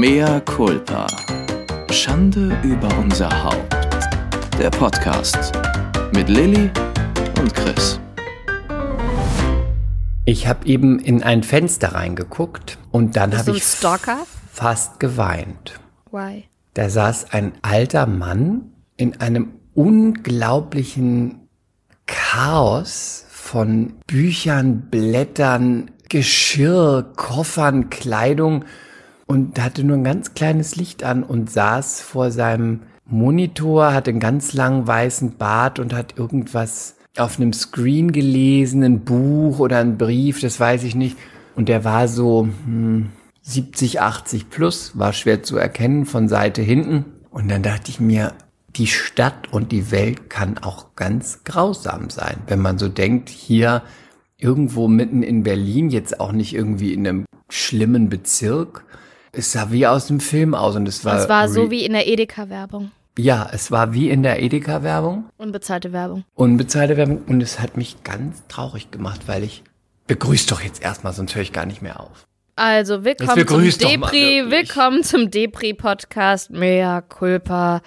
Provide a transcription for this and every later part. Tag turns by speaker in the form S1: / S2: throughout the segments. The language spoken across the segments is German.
S1: Mea culpa. Schande über unser Haupt. Der Podcast mit Lilly und Chris.
S2: Ich habe eben in ein Fenster reingeguckt und dann habe ich
S3: Stalker?
S2: fast geweint.
S3: Why?
S2: Da saß ein alter Mann in einem unglaublichen Chaos von Büchern, Blättern, Geschirr, Koffern, Kleidung und hatte nur ein ganz kleines Licht an und saß vor seinem Monitor, hatte einen ganz langen weißen Bart und hat irgendwas auf einem Screen gelesen, ein Buch oder ein Brief, das weiß ich nicht. Und der war so hm, 70, 80 plus, war schwer zu erkennen von Seite hinten. Und dann dachte ich mir, die Stadt und die Welt kann auch ganz grausam sein, wenn man so denkt, hier irgendwo mitten in Berlin, jetzt auch nicht irgendwie in einem schlimmen Bezirk. Es sah wie aus dem Film aus und es war.
S3: Das war so wie in der Edeka-Werbung.
S2: Ja, es war wie in der Edeka-Werbung,
S3: Unbezahlte Werbung.
S2: unbezahlte Werbung und es hat mich ganz traurig gemacht, weil ich. Begrüß doch jetzt erstmal, sonst höre ich gar nicht mehr auf.
S3: Also, willkommen zum Depri, willkommen zum Depri-Podcast. Mea culpa.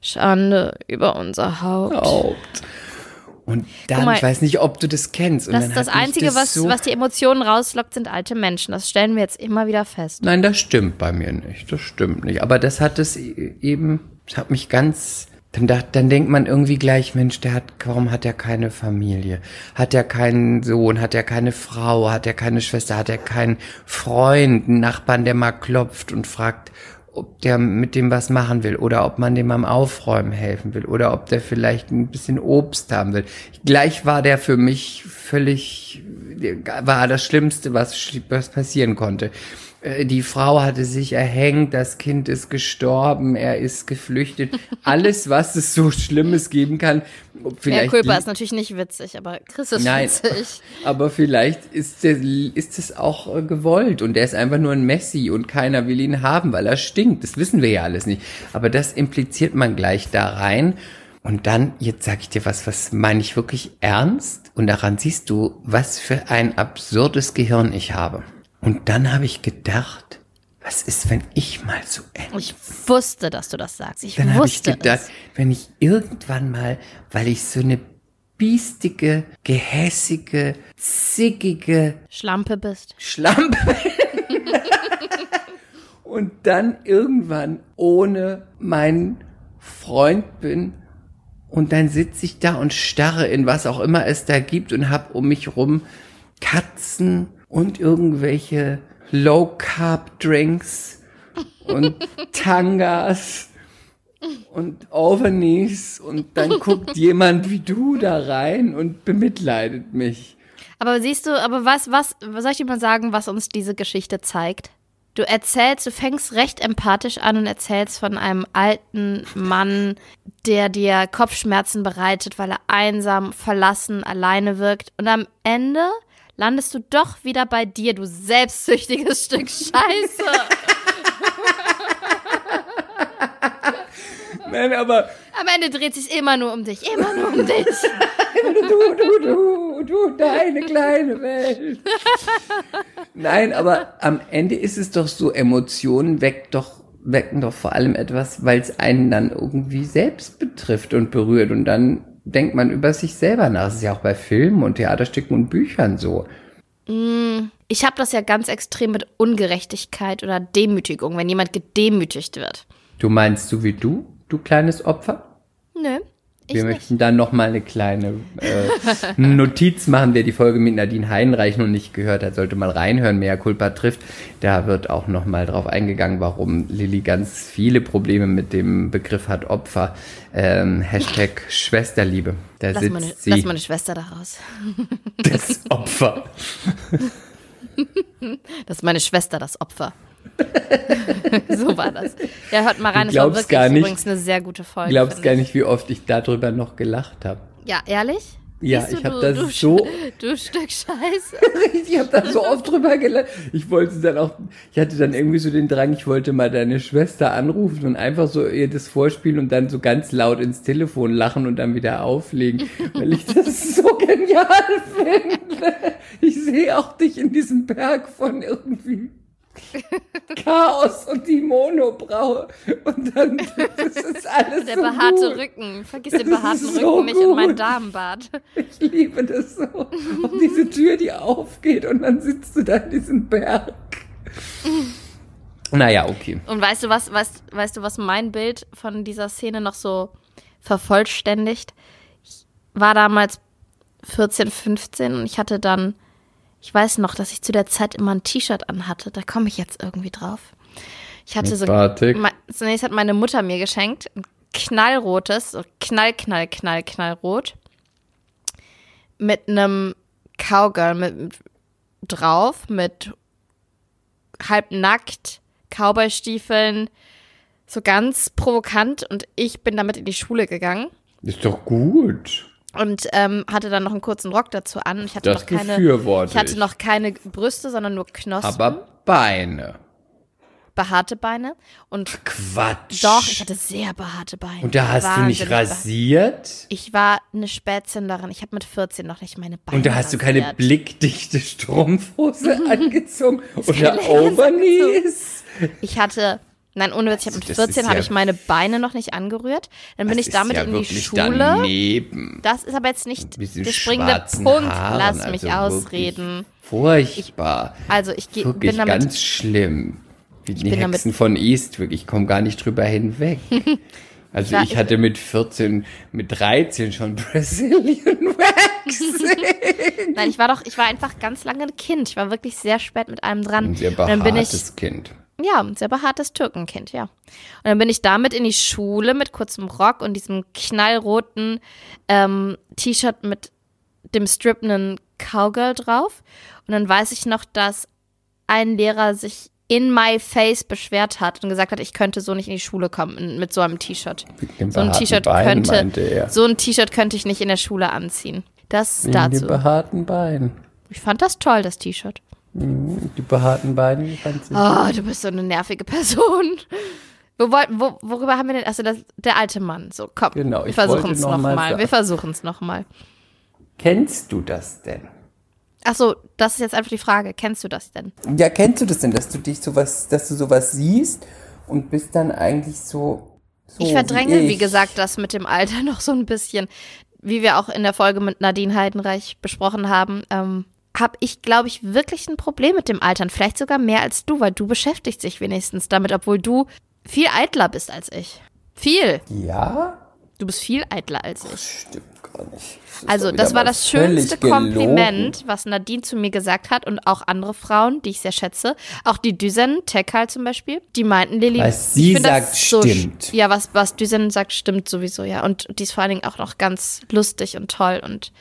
S3: Schande über unser Haupt.
S2: Haupt. Und dann,
S3: mal,
S2: ich weiß nicht, ob du das kennst. Und
S3: Das ist das Einzige,
S2: das
S3: was,
S2: so
S3: was die Emotionen rauslockt, sind alte Menschen. Das stellen wir jetzt immer wieder fest.
S2: Nein, das stimmt bei mir nicht. Das stimmt nicht. Aber das hat es e- eben, das hat mich ganz, dann, dacht, dann denkt man irgendwie gleich, Mensch, der hat, warum hat er keine Familie? Hat er keinen Sohn? Hat er keine Frau? Hat er keine Schwester? Hat er keinen Freund? Einen Nachbarn, der mal klopft und fragt, ob der mit dem was machen will oder ob man dem am Aufräumen helfen will oder ob der vielleicht ein bisschen Obst haben will. Gleich war der für mich völlig, war das Schlimmste, was, was passieren konnte. Äh, Die Frau hatte sich erhängt, das Kind ist gestorben, er ist geflüchtet. Alles, was es so Schlimmes geben kann. Vielleicht
S3: culpa
S2: li-
S3: ist natürlich nicht witzig, aber Chris ist
S2: Nein.
S3: witzig.
S2: aber vielleicht ist, der, ist es auch äh, gewollt und der ist einfach nur ein Messi und keiner will ihn haben, weil er stinkt. Das wissen wir ja alles nicht. Aber das impliziert man gleich da rein. Und dann, jetzt sage ich dir was, was meine ich wirklich ernst. Und daran siehst du, was für ein absurdes Gehirn ich habe. Und dann habe ich gedacht, was ist, wenn ich mal so enden
S3: Ich wusste, dass du das sagst. Ich
S2: dann habe ich
S3: wusste
S2: gedacht,
S3: es.
S2: wenn ich irgendwann mal, weil ich so eine biestige, gehässige, zickige
S3: Schlampe bist.
S2: Schlampe und dann irgendwann ohne meinen Freund bin und dann sitze ich da und starre in was auch immer es da gibt und hab um mich rum Katzen und irgendwelche Low-Carb-Drinks und Tangas und Overknees und dann guckt jemand wie du da rein und bemitleidet mich.
S3: Aber siehst du, aber was, was, was soll ich dir mal sagen, was uns diese Geschichte zeigt? Du erzählst, du fängst recht empathisch an und erzählst von einem alten Mann, der dir Kopfschmerzen bereitet, weil er einsam, verlassen, alleine wirkt. Und am Ende landest du doch wieder bei dir, du selbstsüchtiges Stück Scheiße.
S2: Nein, aber
S3: Am Ende dreht sich immer nur um dich, immer nur um dich.
S2: du, du, du, du, deine kleine Welt. Nein, aber am Ende ist es doch so, Emotionen weckt doch, wecken doch vor allem etwas, weil es einen dann irgendwie selbst betrifft und berührt und dann denkt man über sich selber nach. Das ist ja auch bei Filmen und Theaterstücken und Büchern so.
S3: Ich habe das ja ganz extrem mit Ungerechtigkeit oder Demütigung, wenn jemand gedemütigt wird.
S2: Du meinst so wie du, du kleines Opfer?
S3: Nö, ich
S2: Wir
S3: nicht.
S2: möchten dann noch mal eine kleine äh, Notiz machen, wer die Folge mit Nadine Heinreich noch nicht gehört hat, sollte mal reinhören, Mea Culpa trifft. Da wird auch noch mal drauf eingegangen, warum Lilly ganz viele Probleme mit dem Begriff hat Opfer. Ähm, Hashtag Schwesterliebe. Da
S3: Lass
S2: sitzt
S3: meine,
S2: sie,
S3: lass meine Schwester da raus.
S2: das Opfer.
S3: Das ist meine Schwester, das Opfer. so war das. Ja, hört mal rein, es war wirklich
S2: gar nicht-
S3: übrigens eine sehr gute Folge.
S2: Glaubst gar
S3: ich.
S2: nicht, wie oft ich darüber noch gelacht habe.
S3: Ja, ehrlich?
S2: Ja,
S3: du,
S2: ich hab
S3: du-
S2: das
S3: du,
S2: so-
S3: Du Stück Scheiße.
S2: Ich habe da so oft drüber gelacht. Ich wollte dann auch, ich hatte dann irgendwie so den Drang, ich wollte mal deine Schwester anrufen und einfach so ihr das vorspielen und dann so ganz laut ins Telefon lachen und dann wieder auflegen, weil ich das so genial finde. Ich sehe auch dich in diesem Berg von irgendwie Chaos und die Monobraue. Und dann das ist alles
S3: Der
S2: so
S3: behaarte
S2: gut.
S3: Rücken. Vergiss den behaarten
S2: ist so
S3: Rücken nicht und mein
S2: gut.
S3: Damenbart.
S2: Ich liebe das so. Und diese Tür, die aufgeht und dann sitzt du da in diesem Berg. Naja, okay.
S3: Und weißt du was, weißt, weißt du, was mein Bild von dieser Szene noch so vervollständigt? Ich war damals 14, 15 und ich hatte dann, ich weiß noch, dass ich zu der Zeit immer ein T-Shirt anhatte. Da komme ich jetzt irgendwie drauf. Ich hatte so,
S2: Batik?
S3: zunächst hat meine Mutter mir geschenkt, ein knallrotes, so knall, knall, knall, knallrot, mit einem Cowgirl mit, mit drauf, mit halbnackt, Cowboystiefeln, so ganz provokant und ich bin damit in die Schule gegangen
S2: Ist doch gut.
S3: Und ähm, hatte dann noch einen kurzen Rock dazu an. Ich hatte
S2: Das
S3: noch keine, ich hatte noch keine Brüste, sondern nur Knospen,
S2: Aber Beine.
S3: behaarte Beine und
S2: Quatsch.
S3: doch, ich hatte sehr behaarte Beine.
S2: Und da hast du nicht
S3: Wahnsinnig
S2: rasiert?
S3: Ich war eine Spätzünderin. Ich habe mit 14 noch nicht meine Beine
S2: Und da hast du keine
S3: rasiert.
S2: blickdichte Strumpfhose angezogen oder Overknees?
S3: Ich hatte, nein, ohne Witz, ich habe mit
S2: das
S3: 14
S2: ist
S3: habe
S2: ja-
S3: ich meine Beine noch nicht angerührt. Dann bin ich damit
S2: ja
S3: in die Schule.
S2: Daneben.
S3: Das ist aber jetzt nicht
S2: Mit
S3: der springende Punkt.
S2: Haaren,
S3: Lass mich
S2: also
S3: ausreden.
S2: Furchtbar.
S3: Also ich geh-
S2: Wirklich
S3: bin damit.
S2: ganz schlimm. Wie die Hexen von Eastwick. Ich komme gar nicht drüber hinweg. Also
S3: war-
S2: ich hatte mit 14, mit 13 schon Brazilian Waxing.
S3: Nein, ich war doch, ich war einfach ganz lange ein Kind. Ich war wirklich sehr spät mit allem dran.
S2: Ein sehr
S3: Und dann bin ich,
S2: behaartes Kind.
S3: Ja, ein sehr behaartes Türkenkind, ja. Und dann bin ich damit in die Schule mit kurzem Rock und diesem knallroten ähm, T-Shirt mit dem strippenden Cowgirl drauf. Und dann weiß ich noch, dass ein Lehrer sich in my face beschwert hat und gesagt hat, ich könnte so nicht in die Schule kommen mit so einem T-Shirt.
S2: Mit
S3: So ein T-Shirt könnte, so ein T-Shirt könnte ich nicht in der Schule anziehen. Das
S2: Wegen
S3: dazu.
S2: den behaarten Beinen.
S3: Ich fand das toll, das T-Shirt.
S2: Die behaarten sie.
S3: Oh, du bist so eine nervige Person. Wo, wo, worüber haben wir denn? Also das, der alte Mann. So, komm.
S2: Genau,
S3: wir versuchen es
S2: noch mal
S3: nochmal.
S2: sagen-
S3: Wir versuchen es nochmal.
S2: Kennst du das denn?
S3: Achso, das ist jetzt einfach die Frage. Kennst du das denn?
S2: Ja, kennst du das denn, dass du dich sowas, dass du sowas siehst und bist dann eigentlich so. so
S3: ich verdränge, wie,
S2: ich?
S3: gesagt, das mit dem Alter noch so ein bisschen. Wie wir auch in der Folge mit Nadine Heidenreich besprochen haben, ähm, habe ich, glaube ich, wirklich ein Problem mit dem Altern. Vielleicht sogar mehr als du, weil du beschäftigst dich wenigstens damit, obwohl du viel eitler bist als ich. Viel.
S2: Ja?
S3: Du bist viel eitler als ich.
S2: Stimmt gar nicht. ist
S3: Also, das war das schönste
S2: gelogen.
S3: Kompliment, was Nadine zu mir gesagt hat und auch andere Frauen, die ich sehr schätze. Auch die Düsen, Tekal zum Beispiel, die meinten, Lilly.
S2: Was sie sagt,
S3: das so
S2: stimmt.
S3: Ja, was, was Düsen sagt, stimmt sowieso, ja. Und die ist vor allen Dingen auch noch ganz lustig und toll und.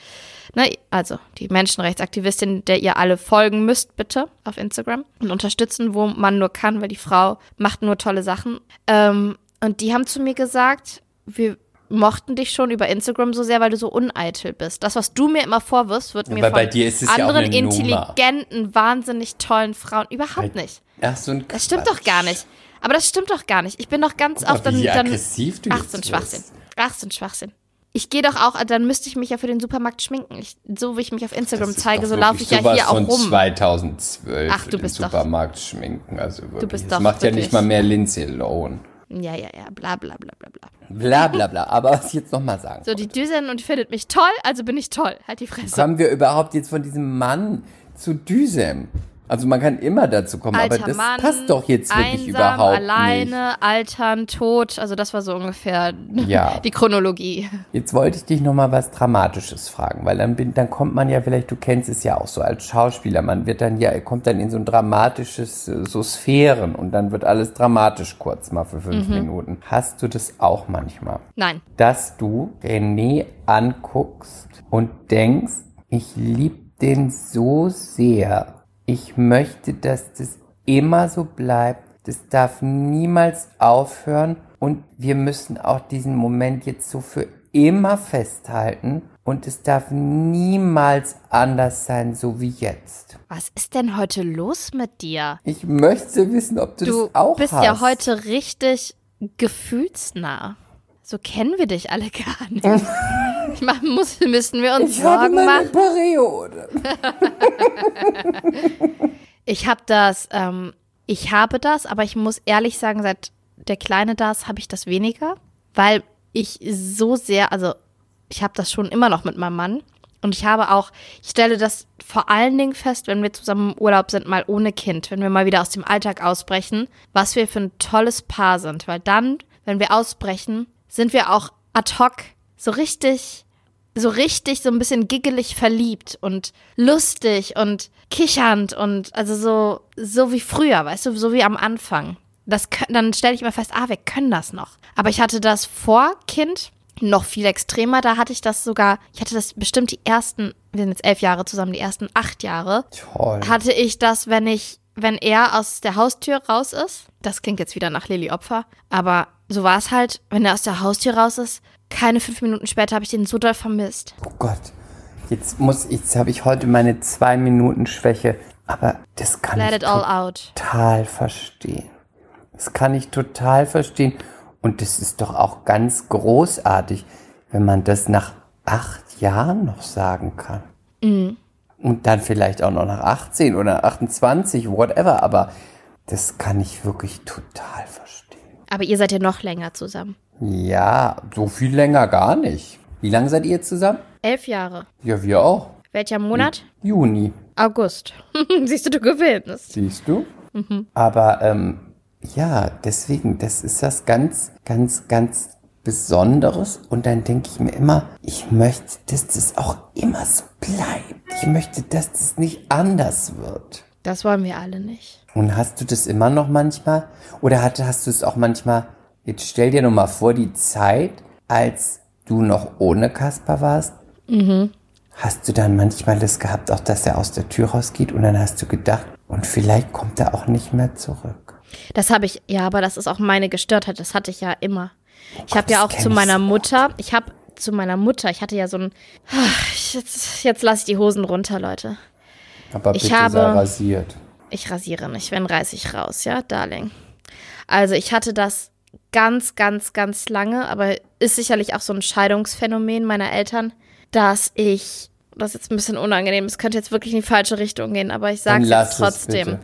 S3: Ne, also die Menschenrechtsaktivistin, der ihr alle folgen müsst, bitte auf Instagram und unterstützen, wo man nur kann, weil die Frau macht nur tolle Sachen. Ähm, und die haben zu mir gesagt, wir mochten dich schon über Instagram so sehr, weil du so uneitel bist. Das, was du mir immer vorwirfst, wird mir
S2: Aber bei
S3: von
S2: ja
S3: anderen
S2: Nummer.
S3: intelligenten, wahnsinnig tollen Frauen überhaupt nicht.
S2: Ach, so ein
S3: Das stimmt doch gar nicht. Aber das stimmt doch gar nicht. Ich bin doch ganz oft dann,
S2: wie
S3: dann
S2: aggressiv du
S3: Ach, so ein Schwachsinn. Ach, so ein Schwachsinn. Ich gehe doch auch, dann müsste ich mich ja für den Supermarkt schminken. Ich, so wie ich mich auf Instagram zeige,
S2: doch
S3: so laufe ich ja hier auch rum.
S2: 2012
S3: Ach,
S2: für
S3: du
S2: den
S3: bist doch-
S2: Supermarkt schminken. Also wirklich.
S3: bist
S2: das
S3: doch
S2: macht ja
S3: wirklich-
S2: nicht mal mehr Lindsay Lohan.
S3: Ja, ja, ja, bla bla bla bla bla.
S2: Bla bla bla. Aber was ich jetzt nochmal sagen
S3: So, die Düsen und findet mich toll, also bin ich toll. Halt die Fresse.
S2: Kommen wir überhaupt jetzt von diesem Mann zu Düsem? Also man kann immer dazu kommen,
S3: Alter
S2: aber das
S3: Mann,
S2: passt doch jetzt wirklich
S3: einsam,
S2: überhaupt
S3: alleine, altern, tot. Also das war so ungefähr
S2: Ja.
S3: die Chronologie.
S2: nicht. Jetzt wollte ich dich nochmal was Dramatisches fragen, weil dann, bin, dann kommt man ja vielleicht, du kennst es ja auch so als Schauspieler, man wird dann ja, kommt dann in so ein dramatisches, äh, so Sphären und dann wird alles dramatisch kurz mal für fünf
S3: Mhm.
S2: Minuten. Hast du das auch manchmal?
S3: Nein.
S2: dass du René anguckst und denkst, ich liebe den so sehr. Ich möchte, dass das immer so bleibt. Das darf niemals aufhören. Und wir müssen auch diesen Moment jetzt so für immer festhalten. Und es darf niemals anders sein, so wie jetzt.
S3: Was ist denn heute los mit dir?
S2: Ich möchte wissen, ob du,
S3: Du
S2: das auch
S3: bist
S2: hast.
S3: ja heute richtig gefühlsnah. So kennen wir dich alle gar nicht. Ich mach, muss, müssen wir uns
S2: Ich habe
S3: Sorgen
S2: meine
S3: machen.
S2: Periode.
S3: Ich habe das ähm, ich habe das, aber ich muss ehrlich sagen, seit der Kleine da ist, habe ich das weniger, weil ich so sehr, also ich habe das schon immer noch mit meinem Mann. Und ich habe auch, ich stelle das vor allen Dingen fest, wenn wir zusammen im Urlaub sind, mal ohne Kind, wenn wir mal wieder aus dem Alltag ausbrechen, was wir für ein tolles Paar sind. Weil dann, wenn wir ausbrechen, sind wir auch ad hoc so richtig, so richtig, so ein bisschen giggelig verliebt und lustig und kichernd und also so, so wie früher, weißt du, so wie am Anfang. Das, dann stelle ich mir fest, ah, wir können das noch. Aber ich hatte das vor Kind noch viel extremer. Da hatte ich das sogar, ich hatte das bestimmt die ersten, wir sind jetzt elf Jahre zusammen, die ersten acht Jahre,
S2: Toll.
S3: hatte ich das, wenn ich, wenn er aus der Haustür raus ist. Das klingt jetzt wieder nach Lilly Opfer, aber so war es halt, wenn er aus der Haustür raus ist. Keine fünf Minuten später habe ich den so doll vermisst.
S2: Oh Gott. Jetzt muss ich, jetzt habe ich heute meine zwei Minuten Schwäche. Aber das kann
S3: Let
S2: ich total verstehen. Das kann ich total verstehen. Und das ist doch auch ganz großartig, wenn man das nach acht Jahren noch sagen kann. Und dann vielleicht auch noch nach 18 oder 28, whatever. Aber das kann ich wirklich total verstehen.
S3: Aber ihr seid ja noch länger zusammen.
S2: Ja, so viel länger gar nicht. Wie lange seid ihr zusammen?
S3: Elf Jahre.
S2: Ja, wir auch.
S3: Welcher Monat?
S2: Juni.
S3: August. Siehst du, du gewinnst.
S2: Siehst du? Aber ähm, ja, deswegen, das ist das ganz, ganz, ganz Besonderes. Und dann denke ich mir immer, ich möchte, dass das auch immer so bleibt. Ich möchte, dass das nicht anders wird.
S3: Das wollen wir alle nicht.
S2: Und hast du das immer noch manchmal? Oder hat, hast du es auch manchmal, jetzt stell dir nur mal vor, die Zeit, als du noch ohne Kasper warst, hast du dann manchmal das gehabt, auch dass er aus der Tür rausgeht und dann hast du gedacht, und vielleicht kommt er auch nicht mehr zurück.
S3: Das habe ich, ja, aber das ist auch meine Gestörtheit. Das hatte ich ja immer. Ich habe ja auch zu meiner
S2: so.
S3: Mutter, ich habe zu meiner Mutter, ich hatte ja so ein, jetzt, jetzt lasse ich die Hosen runter, Leute.
S2: Aber
S3: Ich
S2: bitte
S3: habe-
S2: sei rasiert.
S3: Ich rasiere nicht, wenn reiß ich raus, ja, Darling. Also ich hatte das ganz, ganz, ganz lange, aber ist sicherlich auch so ein Scheidungsphänomen meiner Eltern, dass ich, das ist jetzt ein bisschen unangenehm, es könnte jetzt wirklich in die falsche Richtung gehen, aber ich sage
S2: es
S3: trotzdem,
S2: bitte.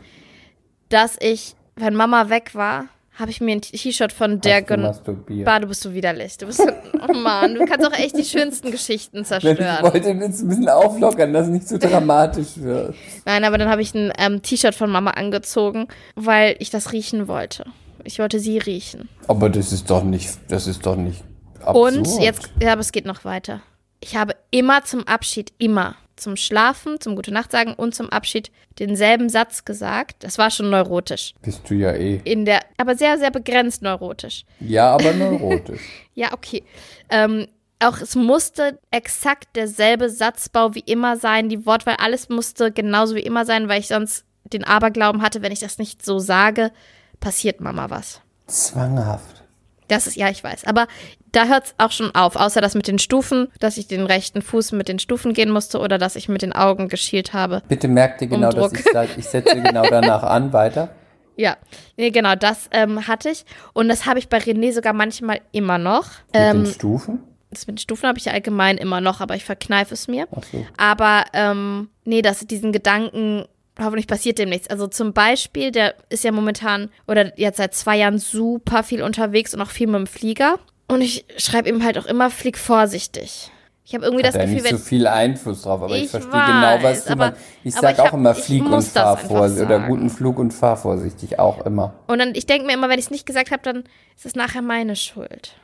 S3: dass ich, wenn Mama weg war, habe ich mir ein T-Shirt von der
S2: Hast du
S3: gen
S2: masturbiert?
S3: Bah, du bist so widerlich. Du bist so, oh Mann, du kannst auch echt die schönsten Geschichten
S2: Ich
S3: zerstören.
S2: wollte jetzt ein bisschen auflockern, dass es nicht so dramatisch wird.
S3: Nein, aber dann habe ich ein ähm, T-Shirt von Mama angezogen, weil ich das riechen wollte. Ich wollte sie riechen.
S2: Aber das ist doch nicht, das ist doch nicht absurd.
S3: Und jetzt, ja, aber es geht noch weiter. Ich habe immer zum Abschied, immer zum Schlafen, zum Gute Nacht sagen und zum Abschied denselben Satz gesagt. Das war schon neurotisch.
S2: Bist du ja eh.
S3: In der, aber sehr, sehr begrenzt neurotisch.
S2: Ja, aber neurotisch.
S3: Ja, okay. Ähm, auch es musste exakt derselbe Satzbau wie immer sein. Die Wortwahl, alles musste genauso wie immer sein, weil ich sonst den Aberglauben hatte, wenn ich das nicht so sage, passiert Mama was.
S2: Zwanghaft.
S3: Das ist, ja, ich weiß. Aber da hört es auch schon auf. Außer das mit den Stufen, dass ich den rechten Fuß mit den Stufen gehen musste oder dass ich mit den Augen geschielt habe.
S2: Bitte merkt ihr genau, dass
S3: Druck.
S2: ich sage, ich setze genau danach an, weiter.
S3: Ja, nee, genau, das ähm, hatte ich. Und das habe ich bei René sogar manchmal immer noch.
S2: Mit
S3: Ähm,
S2: den Stufen.
S3: das mit den Stufen habe ich ja allgemein immer noch, aber ich verkneife es mir.
S2: Ach so.
S3: Aber ähm, nee, dass diesen Gedanken, hoffentlich passiert dem nichts. Also zum Beispiel, der ist ja momentan oder jetzt seit zwei Jahren super viel unterwegs und auch viel mit dem Flieger. Und ich schreibe ihm halt auch immer, flieg vorsichtig. Ich habe irgendwie
S2: Hat
S3: das
S2: da
S3: Gefühl,
S2: nicht so
S3: wenn.
S2: viel Einfluss drauf, aber ich,
S3: Ich
S2: verstehe
S3: weiß,
S2: genau, was du meinst. Ich sage auch
S3: hab-
S2: immer Flieg und fahr vorsichtig oder guten Flug und fahr vorsichtig, auch immer.
S3: Und dann, ich denke mir immer, wenn ich es nicht gesagt habe, dann ist es nachher meine Schuld.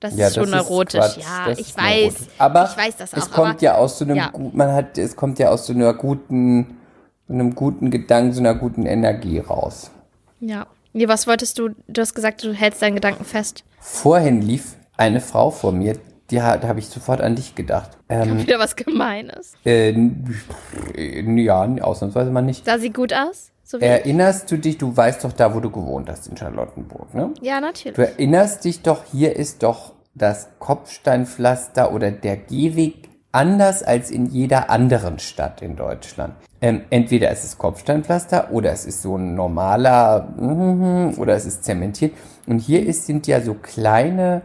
S3: Das
S2: Ja,
S3: ist schon
S2: das ist
S3: neurotisch.
S2: Quatsch,
S3: ja,
S2: das
S3: ich
S2: ist
S3: weiß.
S2: neurotisch. Aber
S3: ich weiß das auch.
S2: es kommt
S3: aber,
S2: ja aus so einem
S3: ja.
S2: gut, man hat, es kommt ja aus so einer guten, so einem guten Gedanken, so einer guten Energie raus.
S3: Ja. Nee, was wolltest du? Du hast gesagt, du hältst deinen Gedanken fest.
S2: Vorhin lief eine Frau vor mir, die hat- da habe ich sofort an dich gedacht. Ähm,
S3: Wieder was Gemeines.
S2: äh, ja, ausnahmsweise mal nicht.
S3: Sah sie gut aus? So
S2: Erinnerst du dich, du weißt doch da, wo du gewohnt hast in Charlottenburg, ne?
S3: Ja, natürlich.
S2: Du erinnerst dich doch, hier ist doch das Kopfsteinpflaster oder der Gehweg anders als in jeder anderen Stadt in Deutschland. Ähm, entweder es ist Kopfsteinpflaster oder es ist so ein normaler mhm, oder es ist zementiert. Und hier ist, sind ja so kleine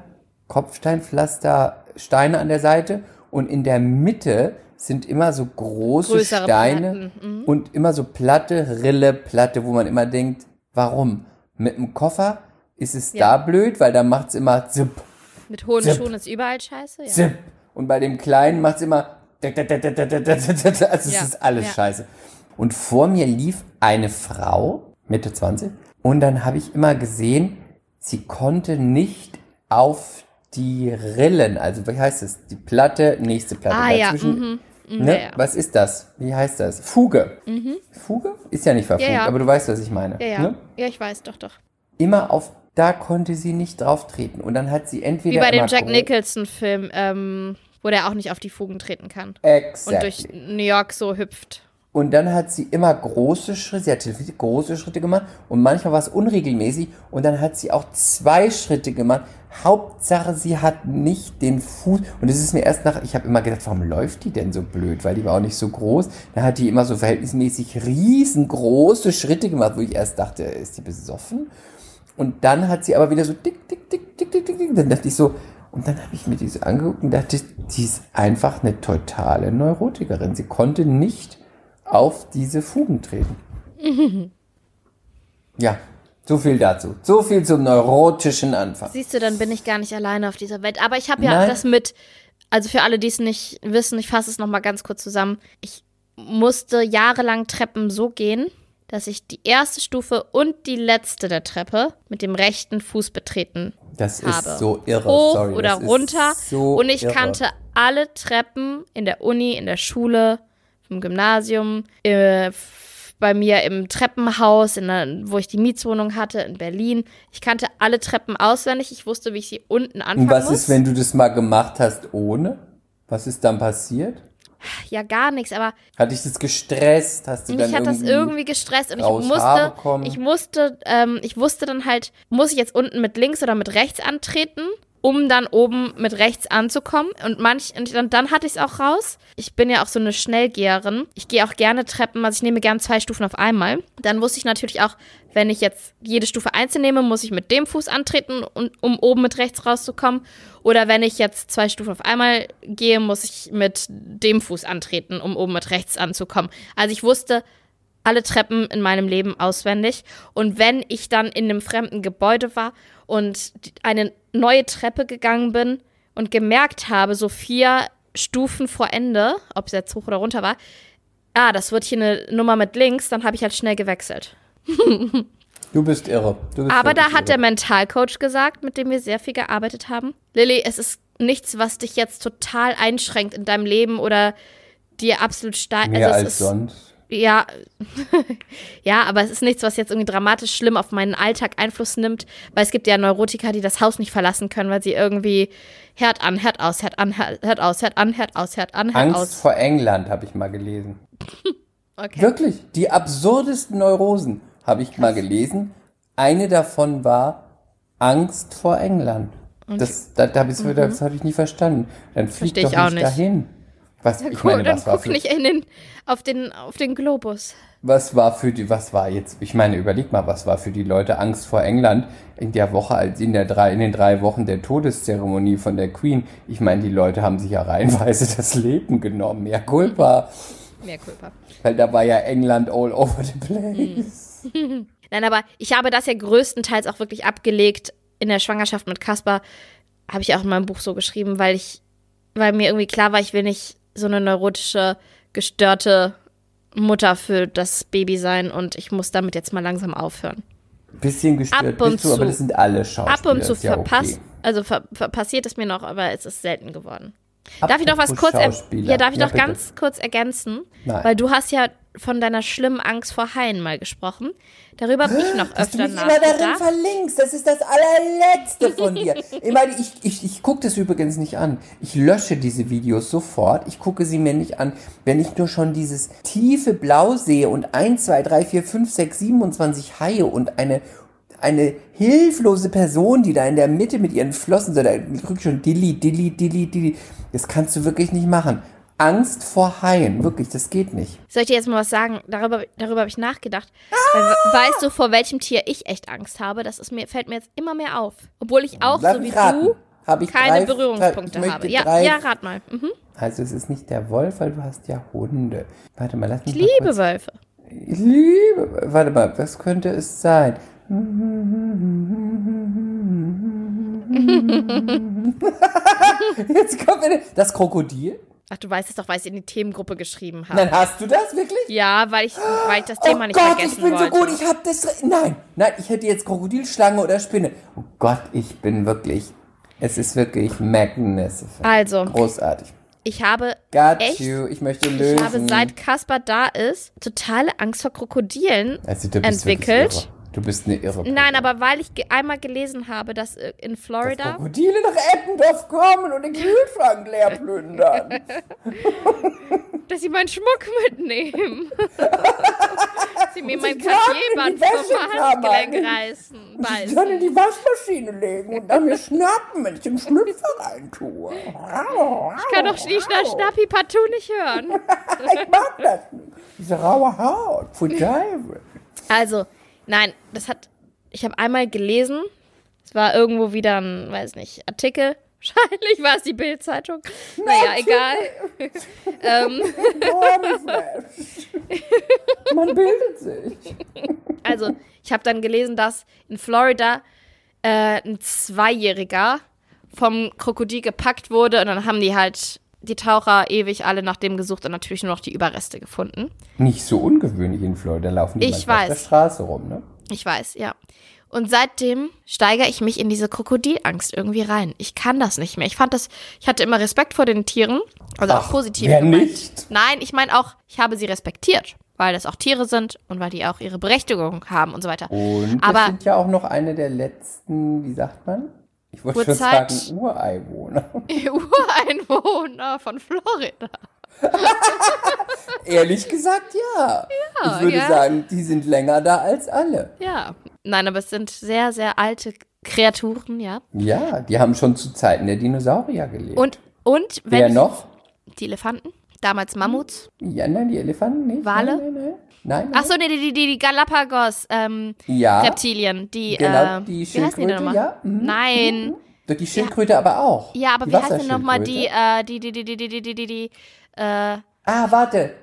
S2: Kopfsteinpflastersteine an der Seite und in der Mitte sind immer so große
S3: Größere
S2: Steine
S3: mhm.
S2: und immer so Platte, Rille, Platte, wo man immer denkt, Warum? Mit dem Koffer ist es
S3: Ja.
S2: da blöd, weil da macht's immer zipp,
S3: Mit hohen
S2: Zip.
S3: Schuhen ist überall scheiße. Ja.
S2: zipp. Und bei dem Kleinen macht's immer also es
S3: Ja,
S2: ist alles
S3: ja.
S2: scheiße. Und vor mir lief eine Frau, Mitte 20, und dann habe ich immer gesehen, sie konnte nicht auf die Rillen, also wie heißt es? Die Platte, nächste Platte.
S3: Ah ja,
S2: dazwischen.
S3: mhm. Mhm,
S2: Ne?
S3: ja, ja.
S2: Was ist das? Wie heißt das? Fuge. Fuge? Ist ja nicht verfugt,
S3: Ja,
S2: aber du weißt, was ich meine.
S3: Ja, ja.
S2: Ne?
S3: ja, ich weiß, doch, doch.
S2: Immer auf, da konnte sie nicht drauf treten. Und dann hat sie entweder
S3: Wie bei dem Jack Nicholson-Film, ähm, wo der auch nicht auf die Fugen treten kann.
S2: Exakt.
S3: Und durch New York so hüpft.
S2: Und dann hat sie immer große Schritte, sie hat große Schritte gemacht und manchmal war es unregelmäßig und dann hat sie auch zwei Schritte gemacht. Hauptsache, sie hat nicht den Fuß. Und es ist mir erst nach, ich habe immer gedacht, warum läuft die denn so blöd? Weil die war auch nicht so groß. Dann hat die immer so verhältnismäßig riesengroße Schritte gemacht, wo ich erst dachte, ist die besoffen? Und dann hat sie aber wieder so dick, dick, dick, dick, dick, dick, dick. Dann dachte ich so, und dann habe ich mir die so angeguckt und dachte, die ist einfach eine totale Neurotikerin. Sie konnte nicht auf diese Fugen treten. ja, so viel dazu. So viel zum neurotischen Anfang.
S3: Siehst du, dann bin ich gar nicht alleine auf dieser Welt. Aber ich habe ja
S2: Nein.
S3: das mit, also für alle, die es nicht wissen, ich fasse es nochmal ganz kurz zusammen. Ich musste jahrelang Treppen so gehen, dass ich die erste Stufe und die letzte der Treppe mit dem rechten Fuß betreten
S2: Das
S3: habe.
S2: ist so irre.
S3: Hoch
S2: Sorry,
S3: oder
S2: das
S3: runter.
S2: So
S3: und ich
S2: irre.
S3: kannte alle Treppen in der Uni, in der Schule, im Gymnasium, äh, bei mir im Treppenhaus, in der, wo ich die Mietswohnung hatte in Berlin. Ich kannte alle Treppen auswendig. Ich wusste, wie ich sie unten anfangen
S2: Und was
S3: muss.
S2: ist, wenn du das mal gemacht hast ohne? Was ist dann passiert?
S3: Ja, gar nichts, aber
S2: Hat dich das gestresst? Hast du dann
S3: mich hat das
S2: irgendwie
S3: gestresst und ich musste, ich musste, ähm, ich wusste dann halt, muss ich jetzt unten mit links oder mit rechts antreten, um dann oben mit rechts anzukommen. Und manch, und dann, dann hatte ich es auch raus. Ich bin ja auch so eine Schnellgeherin. Ich gehe auch gerne Treppen, also ich nehme gern zwei Stufen auf einmal. Dann wusste ich natürlich auch, wenn ich jetzt jede Stufe einzeln nehme, muss ich mit dem Fuß antreten, und, um oben mit rechts rauszukommen. Oder wenn ich jetzt zwei Stufen auf einmal gehe, muss ich mit dem Fuß antreten, um oben mit rechts anzukommen. Also ich wusste alle Treppen in meinem Leben auswendig. Und wenn ich dann in einem fremden Gebäude war und eine neue Treppe gegangen bin und gemerkt habe, so vier Stufen vor Ende, ob es jetzt hoch oder runter war, ah, das wird hier eine Nummer mit links, dann habe ich halt schnell gewechselt.
S2: Du bist irre. Du bist
S3: Aber da hat der
S2: irre.
S3: Mentalcoach gesagt, mit dem wir sehr viel gearbeitet haben. Lilly, es ist nichts, was dich jetzt total einschränkt in deinem Leben oder dir absolut stark.
S2: Mehr
S3: also
S2: als
S3: ist,
S2: sonst.
S3: Ja, ja, aber es ist nichts, was jetzt irgendwie dramatisch schlimm auf meinen Alltag Einfluss nimmt, weil es gibt ja Neurotiker, die das Haus nicht verlassen können, weil sie irgendwie Herd an, Herd aus, Herd an, Herd aus, Herd an, Herd aus, Herd an, Herd
S2: Angst
S3: aus.
S2: vor England habe ich mal gelesen.
S3: Okay.
S2: Wirklich, die absurdesten Neurosen habe ich mal gelesen. Eine davon war Angst vor England. Das, da, da ich's wieder, das habe ich nie verstanden. Dann flieg
S3: Mhm. Versteh
S2: doch
S3: ich auch
S2: nicht
S3: nicht.
S2: dahin. Was, ich
S3: Cool,
S2: meine,
S3: dann
S2: was war,
S3: guck
S2: für,
S3: nicht in den, auf, den, auf den Globus.
S2: was war für die, was war jetzt, ich meine, überleg mal, was war für die Leute Angst vor England in der Woche, als in der drei, in den drei Wochen der Todeszeremonie von der Queen. Ich meine, die Leute haben sich ja reihenweise das Leben genommen. Mehr Culpa.
S3: Mehr Kulpa.
S2: Weil da war ja England all over the place.
S3: Nein, aber ich habe das ja größtenteils auch wirklich abgelegt in der Schwangerschaft mit Kasper. Habe ich auch in meinem Buch so geschrieben, weil ich, weil mir irgendwie klar war, ich will nicht so eine neurotische, gestörte Mutter für das Baby sein und ich muss damit jetzt mal langsam aufhören.
S2: Bisschen gestört
S3: Ab und
S2: du, aber
S3: zu.
S2: das sind alle Schauspieler.
S3: Ab und zu
S2: ja
S3: verpasst,
S2: okay.
S3: also ver, ver, passiert es mir noch, aber es ist selten geworden. Darf ich noch was kurz, ja, darf ich
S2: Ja,
S3: noch
S2: bitte.
S3: ganz kurz ergänzen?
S2: Nein.
S3: Weil du hast ja von deiner schlimmen Angst vor Haien mal gesprochen. Darüber habe ich noch
S2: Dass du
S3: öfter
S2: mich immer darin verlinkst, das ist das allerletzte von dir. immer, ich ich, ich gucke das übrigens nicht an. Ich lösche diese Videos sofort. Ich gucke sie mir nicht an, wenn ich nur schon dieses tiefe Blau sehe und 1, 2, 3, 4, 5, 6, 27 Haie und eine eine hilflose Person, die da in der Mitte mit ihren Flossen so, da drückt schon Dilly, Dilly, Dilly, Dilly. Das kannst du wirklich nicht machen. Angst vor Haien, wirklich, das geht nicht.
S3: Soll ich dir jetzt mal was sagen? Darüber, darüber habe ich nachgedacht. Weil, weißt du, vor welchem Tier ich echt Angst habe? Das ist mir, fällt mir jetzt immer mehr auf. Obwohl ich auch,
S2: Lass
S3: so wie
S2: raten.
S3: du, keine
S2: drei-
S3: Berührungspunkte habe. Ja,
S2: drei-
S3: ja, rat mal. Mhm.
S2: Also es ist nicht der Wolf, weil du hast ja Hunde. Warte mal, lass mich
S3: Ich liebe
S2: kurz.
S3: Wölfe.
S2: Ich liebe. Warte mal, was könnte es sein? Jetzt kommt wieder das Krokodil.
S3: Ach, du weißt es doch, weil ich es in die Themengruppe geschrieben habe.
S2: Nein, hast du das wirklich?
S3: Ja, weil ich, weil ich das Thema
S2: oh
S3: nicht
S2: Gott,
S3: vergessen
S2: ich bin
S3: wollte.
S2: so gut, ich hab das. Nein, nein, ich hätte jetzt Krokodil, Schlange oder Spinne. Oh Gott, ich bin wirklich. Es ist wirklich magnificent.
S3: Also.
S2: Großartig.
S3: Ich habe
S2: Got
S3: echt,
S2: you, ich möchte lösen.
S3: ich habe seit Kaspar da ist, totale Angst vor Krokodilen
S2: also,
S3: entwickelt.
S2: Du bist eine Irre.
S3: Nein, aber weil ich ge einmal gelesen habe, dass äh, in
S2: Dass
S3: Florida,
S2: Krokodile nach Eppendorf kommen und den Kühlschrank leer plündern.
S3: dass sie meinen Schmuck mitnehmen. sie mir mein
S2: sie die
S3: vom Handgelenk reißen,
S2: Und dann in die Waschmaschine legen und dann mir schnappen, wenn ich den Schlüpfer reintue.
S3: Ich kann doch die Schna Schnappi partout nicht hören.
S2: Ich mag das nicht. Diese raue Haut. Pfui Teufel.
S3: Also, nein, das hat, ich habe einmal gelesen, es war irgendwo wieder ein, weiß nicht, Artikel. Wahrscheinlich war es die Bild-Zeitung. Naja, egal. ähm.
S2: Man bildet sich.
S3: also, ich habe dann gelesen, dass in Florida äh, ein Zweijähriger vom Krokodil gepackt wurde und dann haben die halt die Taucher ewig alle nach dem gesucht und natürlich nur noch die Überreste gefunden.
S2: Nicht so ungewöhnlich in Florida. laufen die
S3: Ich
S2: manchmal auf der
S3: weiß.
S2: Straße rum, ne?
S3: Ich weiß, ja. Und seitdem steigere ich mich in diese Krokodilangst irgendwie rein. Ich kann das nicht mehr. Ich fand das, ich hatte immer Respekt vor den Tieren, also auch
S2: Ach,
S3: positiv
S2: wer
S3: gemeint.
S2: nicht?
S3: Nein, ich meine auch, ich habe sie respektiert, weil das auch Tiere sind und weil die auch ihre Berechtigung haben und so weiter.
S2: Und
S3: Aber-
S2: wir sind ja auch noch eine der letzten, wie sagt man? Ich wollte schon sagen Ureinwohner.
S3: Ureinwohner von Florida.
S2: Ehrlich gesagt, ja.
S3: Ja,
S2: ich würde
S3: ja.
S2: sagen, die sind länger da als alle.
S3: Ja. Nein, aber es sind sehr, sehr alte Kreaturen, ja.
S2: Ja, die haben schon zu Zeiten der Dinosaurier gelebt.
S3: Und, und wenn
S2: Wer noch?
S3: Die Elefanten, damals Mammuts.
S2: Ja, nein, die Elefanten nicht.
S3: Wale?
S2: Nein, nein, nein. Nein, nein.
S3: Ach so, nee, die, die, die, die Galapagos, ähm,
S2: ja,
S3: Reptilien, die,
S2: genau,
S3: äh,
S2: die
S3: die denn
S2: Schildkröte,
S3: nochmal?
S2: ja. mhm,
S3: Nein.
S2: mhm. Die Schildkröte aber auch.
S3: Ja, aber
S2: die
S3: wie heißt denn nochmal die, äh, die, die, die, die, die, die, die, die, die, äh,
S2: Ah, warte.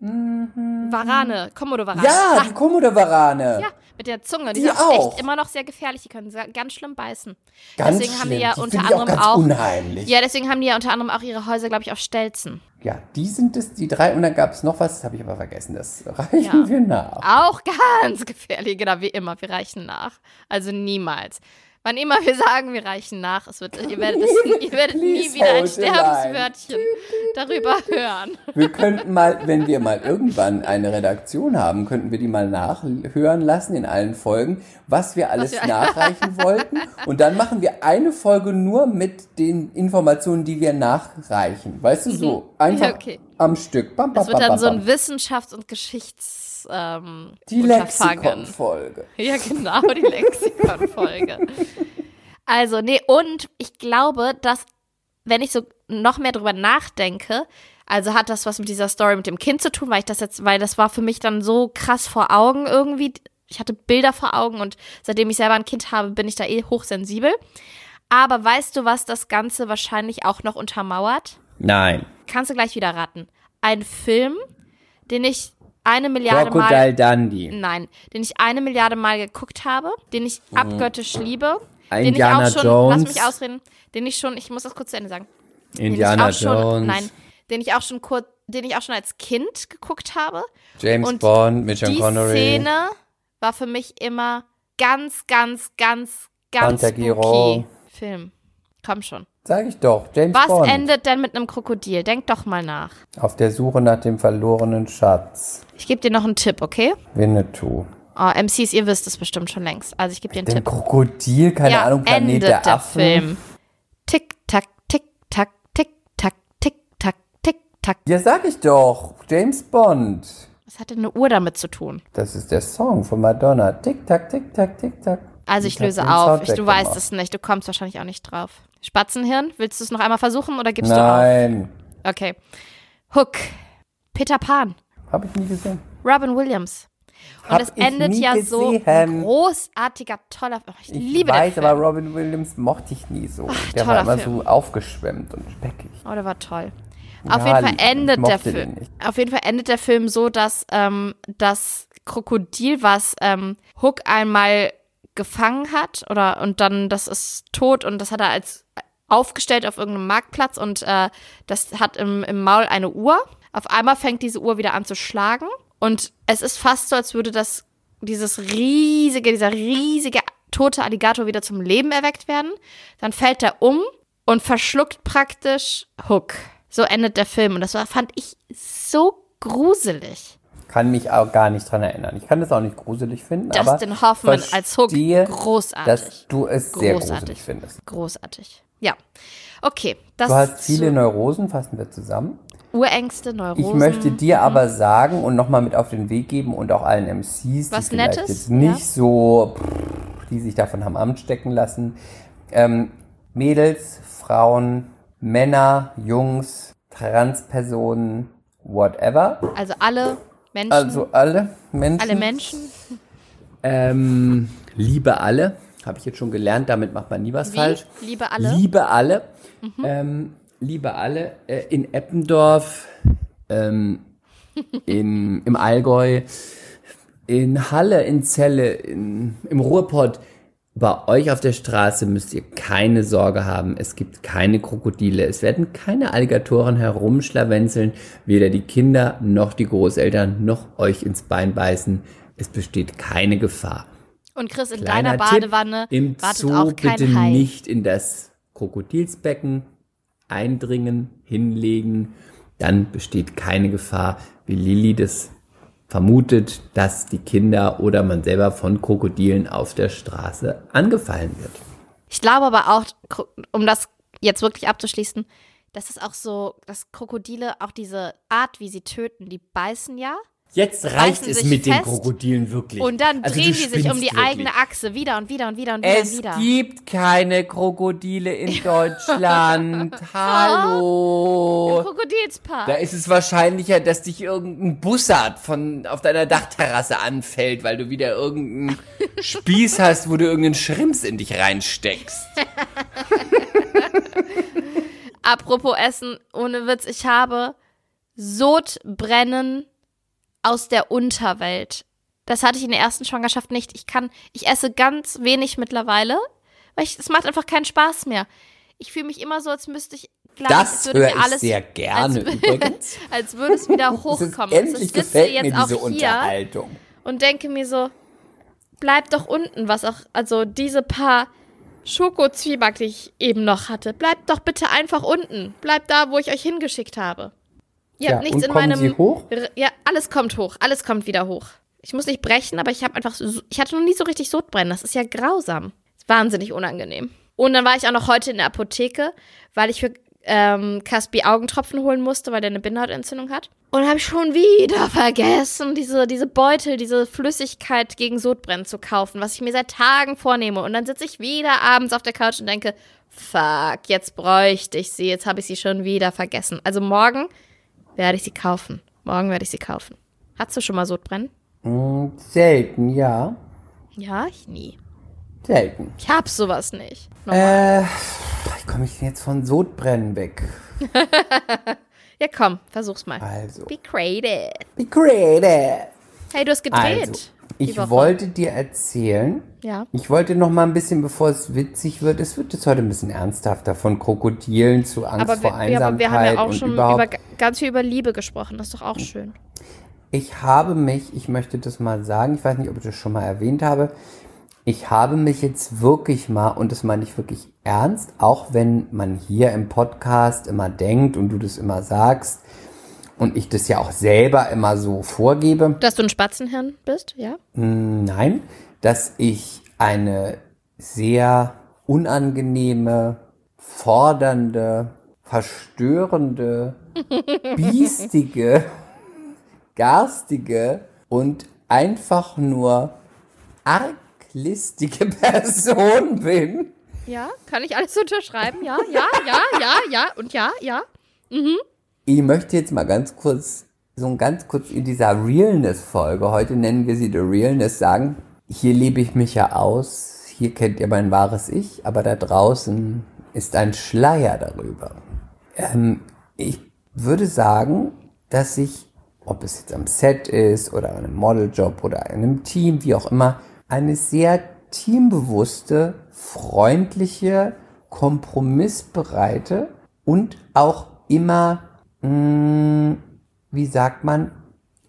S3: Varane, Komodo-Varane.
S2: Ja, die Komodo-Varane.
S3: ja, mit der Zunge. Die,
S2: Die
S3: sind
S2: auch.
S3: echt immer noch sehr gefährlich. Die können ganz schlimm beißen.
S2: Ganz
S3: deswegen haben die
S2: schlimm.
S3: ja
S2: die
S3: unter
S2: auch
S3: anderem
S2: ganz
S3: auch-
S2: unheimlich.
S3: Ja, deswegen haben die ja unter anderem auch ihre Häuser, glaube ich, auf Stelzen.
S2: Ja, die sind es, die drei. Und dann gab es noch was, das habe ich aber vergessen. Das reichen
S3: Ja.
S2: wir nach.
S3: Auch ganz gefährlich, genau wie immer. Wir reichen nach. Also niemals. Wann immer wir sagen, wir reichen nach, es wird, ihr werdet, es, ihr werdet nie wieder ein. Sterbenswörtchen darüber hören.
S2: Wir könnten mal, wenn wir mal irgendwann eine Redaktion haben, könnten wir die mal nachhören lassen in allen Folgen, was wir alles
S3: wir-
S2: nachreichen wollten. Und dann machen wir eine Folge nur mit den Informationen, die wir nachreichen. Weißt du, so einfach
S3: Mhm. Ja, okay.
S2: am Stück. Bam, bam,
S3: Das wird
S2: bam,
S3: dann so
S2: bam,
S3: ein Wissenschafts- und Geschichts... Ähm,
S2: Die. Lexikon-Folge.
S3: Ja, genau, die Lexikon-Folge. Also, nee, und ich glaube, dass, wenn ich so noch mehr drüber nachdenke, also hat das was mit dieser Story mit dem Kind zu tun, weil ich das jetzt, weil das war für mich dann so krass vor Augen irgendwie. Ich hatte Bilder vor Augen und seitdem ich selber ein Kind habe, bin ich da eh hochsensibel. Aber weißt du, was das Ganze wahrscheinlich auch noch untermauert?
S2: Nein.
S3: Kannst du gleich wieder raten. Ein Film, den ich eine Milliarde Mal
S2: Crocodile Dundee.
S3: Nein, den ich eine Milliarde Mal geguckt habe, den ich abgöttisch liebe, den
S2: Mhm. Indiana
S3: ich auch schon,
S2: Jones.
S3: lass mich ausreden, den ich schon, ich muss das kurz zu Ende sagen,
S2: Indiana
S3: auch schon,
S2: Jones.
S3: nein, den ich auch schon kurz, den ich auch schon als Kind geguckt habe.
S2: James
S3: Und
S2: Bond mit Sean
S3: Die
S2: Connery.
S3: Szene war für mich immer ganz, ganz, ganz, ganz Film. Komm schon.
S2: Sag ich doch, James
S3: Was
S2: Bond.
S3: endet denn mit einem Krokodil? Denk doch mal nach.
S2: Auf der Suche nach dem verlorenen Schatz.
S3: Ich gebe dir noch einen Tipp, okay?
S2: Winnetou.
S3: Oh, MCs, ihr wisst es bestimmt schon längst. Also ich gebe dir einen Tipp.
S2: Krokodil, keine
S3: ja,
S2: Ahnung, Planet
S3: endet
S2: der
S3: der,
S2: Affen.
S3: Film. Tick, tack, tick, tack, tick, tack, tick, tack, tick, tack.
S2: Ja, sag ich doch. James Bond.
S3: Was hat denn eine Uhr damit zu tun?
S2: Das ist der Song von Madonna. Tick, tack, tick, tack, tick, tack.
S3: Also ich löse auf. Ich, du weißt es nicht. Du kommst wahrscheinlich auch nicht drauf. Spatzenhirn, willst du es noch einmal versuchen oder gibst du
S2: Nein.
S3: auf? Okay. Hook. Peter Pan.
S2: Hab ich nie gesehen.
S3: Robin Williams. Und
S2: Hab
S3: es endet ja so
S2: gesehen.
S3: ein großartiger, toller. Oh, ich,
S2: Ich
S3: liebe
S2: weiß,
S3: den Film.
S2: aber Robin Williams mochte ich nie so. der
S3: toller
S2: war immer
S3: Film.
S2: so aufgeschwemmt und speckig.
S3: Oh, der war toll. Auf
S2: Ja,
S3: jeden Fall endet der Film. Auf jeden Fall endet der Film so, dass ähm, das Krokodil, was ähm, Hook einmal gefangen hat, oder und dann das ist tot und das hat er als aufgestellt auf irgendeinem Marktplatz und äh, das hat im, im Maul eine Uhr. Auf einmal fängt diese Uhr wieder an zu schlagen und es ist fast so, als würde das dieses riesige, dieser riesige tote Alligator wieder zum Leben erweckt werden. Dann fällt er um und verschluckt praktisch Hook. So endet der Film und das war, fand ich so gruselig.
S2: Kann mich auch gar nicht dran erinnern. Ich kann das auch nicht gruselig finden, aber
S3: Dustin Hoffman als Hook, großartig.
S2: dass du es sehr
S3: Großartig.
S2: gruselig findest.
S3: Großartig. Ja. Okay, das
S2: Du hast viele Neurosen, fassen wir zusammen.
S3: Urängste, Neurosen.
S2: Ich möchte dir aber sagen und nochmal mit auf den Weg geben und auch allen MCs,
S3: Was
S2: die
S3: Nettes,
S2: jetzt nicht
S3: ja.
S2: so, die sich davon haben Amt stecken lassen. Ähm, Mädels, Frauen, Männer, Jungs, Transpersonen, whatever.
S3: Also alle Menschen,
S2: Also alle Menschen.
S3: alle Menschen.
S2: Ähm, liebe alle. Habe ich jetzt schon gelernt, damit macht man nie was
S3: Wie?
S2: falsch.
S3: Liebe alle. Mhm.
S2: Liebe alle. Ähm, liebe alle. Äh, in Eppendorf, ähm, in, im Allgäu, in Halle, in Celle, in, im Ruhrpott. Bei euch auf der Straße müsst ihr keine Sorge haben. Es gibt keine Krokodile. Es werden keine Alligatoren herumschlawenzeln. Weder die Kinder noch die Großeltern noch euch ins Bein beißen. Es besteht keine Gefahr.
S3: Und Chris, in
S2: Kleiner
S3: deiner
S2: Tipp,
S3: Badewanne
S2: Im
S3: wartet
S2: Zoo
S3: auch kein
S2: bitte
S3: Hai.
S2: nicht in das Krokodilsbecken eindringen, hinlegen. Dann besteht keine Gefahr, wie Lilly das vermutet, dass die Kinder oder man selber von Krokodilen auf der Straße angefallen wird.
S3: Ich glaube aber auch, um das jetzt wirklich abzuschließen, dass es auch so, dass Krokodile auch diese Art, wie sie töten, die beißen ja.
S2: Jetzt
S3: reicht es mit den
S2: Krokodilen wirklich.
S3: Und dann
S2: Also
S3: drehen die sich um die
S2: spinnst
S3: eigene
S2: wirklich.
S3: Achse wieder und wieder und wieder und wieder
S2: Es
S3: und wieder.
S2: gibt keine Krokodile in Deutschland. Hallo.
S3: Krokodilspaar.
S2: Da ist es wahrscheinlicher, dass dich irgendein Bussard von auf deiner Dachterrasse anfällt, weil du wieder irgendeinen Spieß hast, wo du irgendeinen Schrimps in dich reinsteckst.
S3: Apropos Essen, ohne Witz, ich habe Sodbrennen aus der Unterwelt. Das hatte ich in der ersten Schwangerschaft nicht. Ich kann, ich esse ganz wenig mittlerweile, weil ich, es macht einfach keinen Spaß mehr. Ich fühle mich immer so, als müsste ich gleich,
S2: Das
S3: würde
S2: höre ich
S3: alles,
S2: sehr gerne
S3: als,
S2: übrigens.
S3: als würde es wieder
S2: Das ist,
S3: hochkommen.
S2: endlich
S3: ich sitze
S2: gefällt
S3: jetzt
S2: mir diese Unterhaltung.
S3: und denke mir so, bleib doch unten, was auch, also diese paar Schokozwieback, die ich eben noch hatte, bleibt doch bitte einfach unten. Bleibt da, wo ich euch hingeschickt habe.
S2: Ja,
S3: habt nichts in meinem.
S2: sie hoch?
S3: Ja, alles kommt hoch, alles kommt wieder hoch. Ich muss nicht brechen, aber ich habe einfach, so, ich hatte noch nie so richtig Sodbrennen. Das ist ja grausam. Ist wahnsinnig unangenehm. Und dann war ich auch noch heute in der Apotheke, weil ich für ähm, Caspi Augentropfen holen musste, weil der eine Bindehautentzündung hat. Und habe schon wieder vergessen, diese, diese Beutel, diese Flüssigkeit gegen Sodbrennen zu kaufen, was ich mir seit Tagen vornehme. Und dann sitze ich wieder abends auf der Couch und denke, fuck, jetzt bräuchte ich sie, jetzt habe ich sie schon wieder vergessen. Also morgen werde ich sie kaufen. Morgen werde ich sie kaufen. Hattest du schon mal Sodbrennen?
S2: Hm, Selten, ja.
S3: Ja, ich nie.
S2: Selten.
S3: Ich hab sowas nicht.
S2: Äh, wie komme ich denn jetzt von Sodbrennen weg?
S3: Ja, komm, versuch's mal.
S2: Also,
S3: Be creative.
S2: be creative.
S3: Hey, du hast gedreht.
S2: Also, ich wollte dir erzählen,
S3: Ja.
S2: ich wollte noch mal ein bisschen, bevor es witzig wird, es wird jetzt heute ein bisschen ernsthafter, von Krokodilen zu Angst
S3: Aber wir,
S2: vor
S3: ja, aber wir haben
S2: Einsamkeit
S3: ja auch schon über, ganz viel über Liebe gesprochen. Das ist doch auch schön.
S2: Ich habe mich, ich möchte das mal sagen, ich weiß nicht, ob ich das schon mal erwähnt habe, ich habe mich jetzt wirklich mal, und das meine ich wirklich ernst, auch wenn man hier im Podcast immer denkt und du das immer sagst und ich das ja auch selber immer so vorgebe,
S3: Dass du ein Spatzenhirn bist, ja?
S2: nein, dass ich eine sehr unangenehme, fordernde, verstörende, biestige, garstige und einfach nur arglistige Person bin.
S3: Ja, kann ich alles unterschreiben? Ja, ja, ja, ja, ja und ja, ja.
S2: Ich möchte jetzt mal ganz kurz, so ganz kurz in dieser Realness-Folge, heute nennen wir sie The Realness, sagen, hier lebe ich mich ja aus, hier kennt ihr mein wahres Ich, aber da draußen ist ein Schleier darüber. Ähm, ich würde sagen, dass ich, ob es jetzt am Set ist oder an einem Modeljob oder in einem Team, wie auch immer, eine sehr teambewusste, freundliche, kompromissbereite und auch immer, mh, wie sagt man,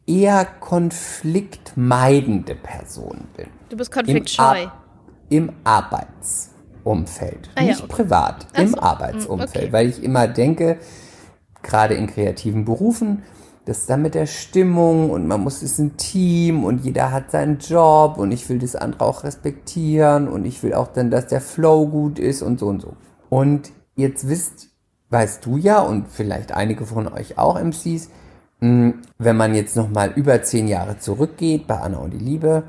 S2: eher konfliktmeidende Person bin.
S3: Du bist konfliktscheu.
S2: Im, Arbeitsumfeld.
S3: Ah, ja,
S2: Nicht
S3: okay.
S2: privat,
S3: Ach
S2: im
S3: so,
S2: Arbeitsumfeld.
S3: okay.
S2: Weil ich immer denke, gerade in kreativen Berufen, das ist dann mit der Stimmung und man muss, es ist ein Team und jeder hat seinen Job und ich will das andere auch respektieren und ich will auch dann, dass der Flow gut ist und so und so. Und jetzt wisst, weißt du ja und vielleicht einige von euch auch MCs, mh, wenn man jetzt nochmal über zehn Jahre zurückgeht bei Anna und die Liebe,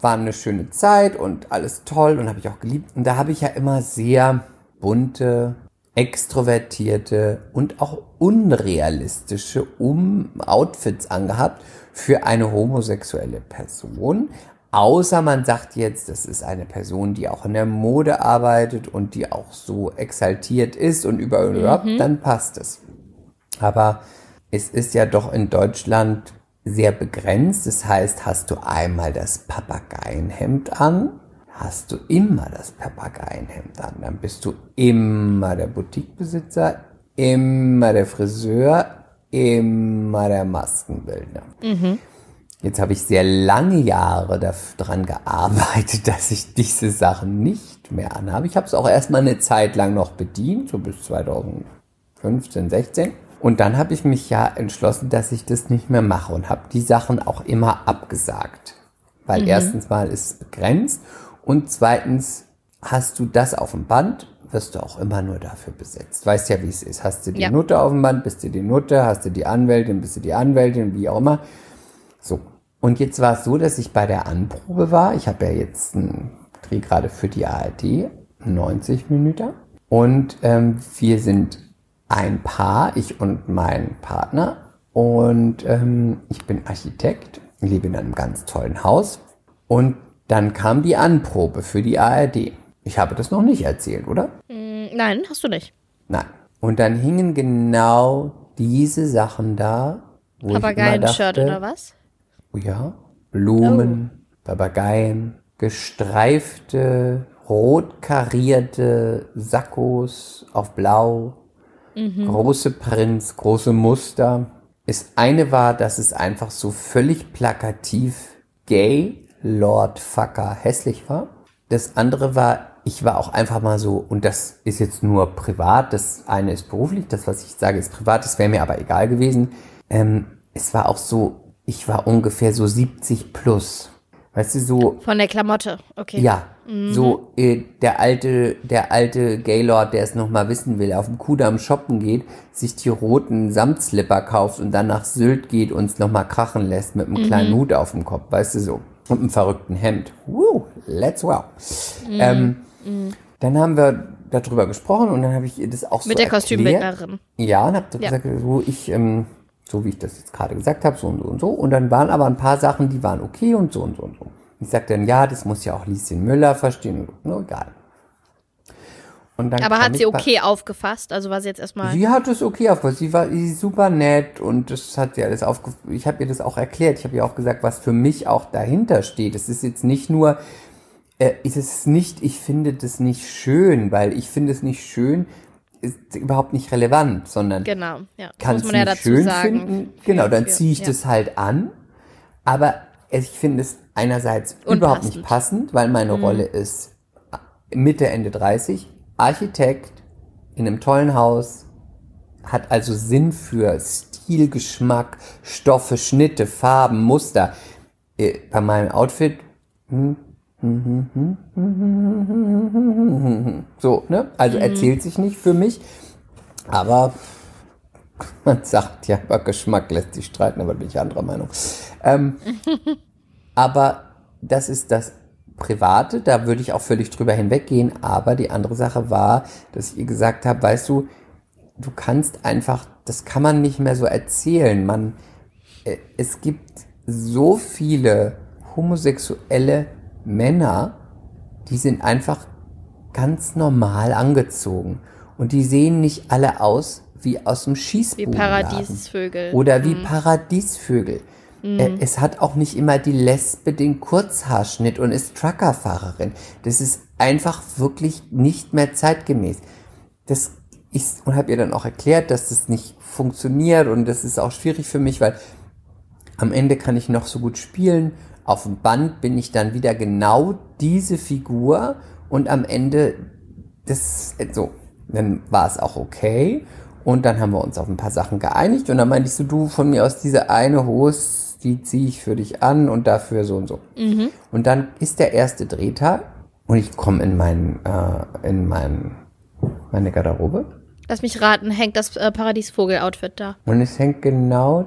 S2: war eine schöne Zeit und alles toll und habe ich auch geliebt. Und da habe ich ja immer sehr bunte, extrovertierte und auch unrealistische um Outfits angehabt für eine homosexuelle Person. Außer man sagt jetzt, das ist eine Person, die auch in der Mode arbeitet und die auch so exaltiert ist und überall, dann passt es. Aber es ist ja doch in Deutschland sehr begrenzt. Das heißt, hast du einmal das Papageienhemd an, hast du immer das Papageienhemd an. Dann bist du immer der Boutiquebesitzer, immer der Friseur, immer der Maskenbildner. Jetzt habe ich sehr lange Jahre daran gearbeitet, dass ich diese Sachen nicht mehr anhabe. Ich habe es auch erstmal eine Zeit lang noch bedient, so bis 2015, 16. Und dann habe ich mich ja entschlossen, dass ich das nicht mehr mache und habe die Sachen auch immer abgesagt. Weil erstens mal ist es begrenzt und zweitens hast du das auf dem Band, wirst du auch immer nur dafür besetzt. Weißt ja, wie es ist. Hast du die
S3: Ja.
S2: Nutte auf dem Band, bist du die Nutte, hast du die Anwältin, bist du die Anwältin, wie auch immer. So. Und jetzt war es so, dass ich bei der Anprobe war. Ich habe ja jetzt einen Dreh gerade für die ARD, 90 Minuten. Und ähm, wir sind ein Paar, ich und mein Partner. Und ähm, ich bin Architekt, lebe in einem ganz tollen Haus. Und dann kam die Anprobe für die ARD. Ich habe das noch nicht erzählt, oder?
S3: Mm, Nein, hast du nicht.
S2: Nein. Und dann hingen genau diese Sachen da, immer
S3: Papageien-Shirt oder was?
S2: Oh ja, Blumen, Papageien, gestreifte, rot karierte Sakkos auf blau, große Prints, große Muster. Das eine war, dass es einfach so völlig plakativ gay, Lord Fucker hässlich war. Das andere war, ich war auch einfach mal so, und das ist jetzt nur privat, das eine ist beruflich, das, was ich sage, ist privat, das wäre mir aber egal gewesen. Ähm, es war auch so, ich war ungefähr so 70 plus. Weißt du, so,
S3: Von der Klamotte, okay.
S2: ja, so äh, der alte, der alte Gaylord, der es noch mal wissen will, auf dem Kudamm shoppen geht, sich die roten Samtslipper kauft und dann nach Sylt geht und es noch mal krachen lässt mit einem kleinen Hut auf dem Kopf, weißt du so, und einem verrückten Hemd. Woo, let's wow. Ähm, Dann haben wir darüber gesprochen und dann habe ich das auch so
S3: Mit der
S2: erklärt.
S3: Kostümbildnerin.
S2: Ja, und habe
S3: Ja.
S2: gesagt, so ich, ähm, so wie ich das jetzt gerade gesagt habe, so und so und so. Und dann waren aber ein paar Sachen, die waren okay und so und so und so. Ich sagte dann, ja, das muss ja auch Lieschen Müller verstehen. Und so, ne, egal. Und dann
S3: Aber hat sie okay aufgefasst? Also war sie jetzt erstmal.
S2: Sie hat es okay aufgefasst. Sie war sie super nett und das hat sie alles aufge... Ich habe ihr das auch erklärt. Ich habe ihr auch gesagt, was für mich auch dahinter steht. Es ist jetzt nicht nur... Äh, es ist nicht, ich finde das nicht schön, weil ich finde es nicht schön, ist überhaupt nicht relevant, sondern
S3: Genau, ja. Das
S2: kann
S3: muss
S2: es
S3: man ja
S2: schön
S3: sagen.
S2: finden. Genau, dann ziehe ich
S3: ja.
S2: das halt an. Aber ich finde es einerseits überhaupt nicht passend, weil meine
S3: Mhm.
S2: Rolle ist Mitte, Ende 30, Architekt in einem tollen Haus, hat also Sinn für Stil, Geschmack, Stoffe, Schnitte, Farben, Muster. Äh, Bei meinem Outfit hm, so, ne? Also erzählt sich nicht für mich, aber man sagt ja, über Geschmack lässt sich streiten, aber bin ich anderer Meinung. Ähm, aber das ist das Private, da würde ich auch völlig drüber hinweggehen. Aber die andere Sache war, dass ich ihr gesagt habe, weißt du, du kannst einfach, das kann man nicht mehr so erzählen. Man, äh, es gibt so viele homosexuelle Männer, die sind einfach ganz normal angezogen. Und die sehen nicht alle aus wie aus dem
S3: Wie
S2: Schießbudenladen.
S3: Paradiesvögel.
S2: Oder wie Paradiesvögel. Äh, Es hat auch nicht immer die Lesbe den Kurzhaarschnitt und ist Truckerfahrerin. Das ist einfach wirklich nicht mehr zeitgemäß. Das ist, und habe ihr dann auch erklärt, dass das nicht funktioniert und das ist auch schwierig für mich, weil am Ende kann ich noch so gut spielen. Auf dem Band bin ich dann wieder genau diese Figur und am Ende das so, dann war es auch okay und dann haben wir uns auf ein paar Sachen geeinigt und dann meinte ich so, du von mir aus diese eine Hose, die ziehe ich für dich an und dafür so und so. Und dann ist der erste Drehtag und ich komme in mein, äh, in mein, meine Garderobe
S3: Lass mich raten, hängt das äh, Paradiesvogel-Outfit da.
S2: und es hängt genau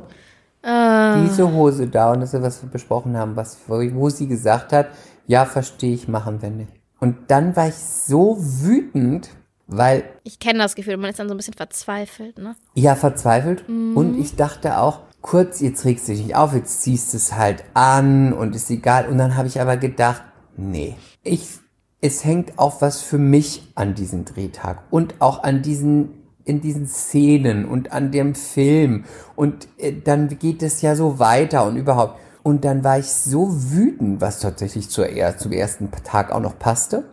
S2: diese Hose da und das ist, was wir besprochen haben, was, wo, sie gesagt hat, ja, verstehe ich, machen wir nicht. Und dann war ich so wütend, weil,
S3: Ich kenne das Gefühl, man ist dann so ein bisschen verzweifelt, ne?
S2: ja, verzweifelt und ich dachte auch, kurz, jetzt regst du dich nicht auf, jetzt ziehst du es halt an und ist egal. Und dann habe ich aber gedacht, nee, ich, es hängt auch was für mich an diesem Drehtag und auch an diesen in diesen Szenen und an dem Film und äh, dann geht es ja so weiter und überhaupt. Und dann war ich so wütend, was tatsächlich zur, zum ersten Tag auch noch passte.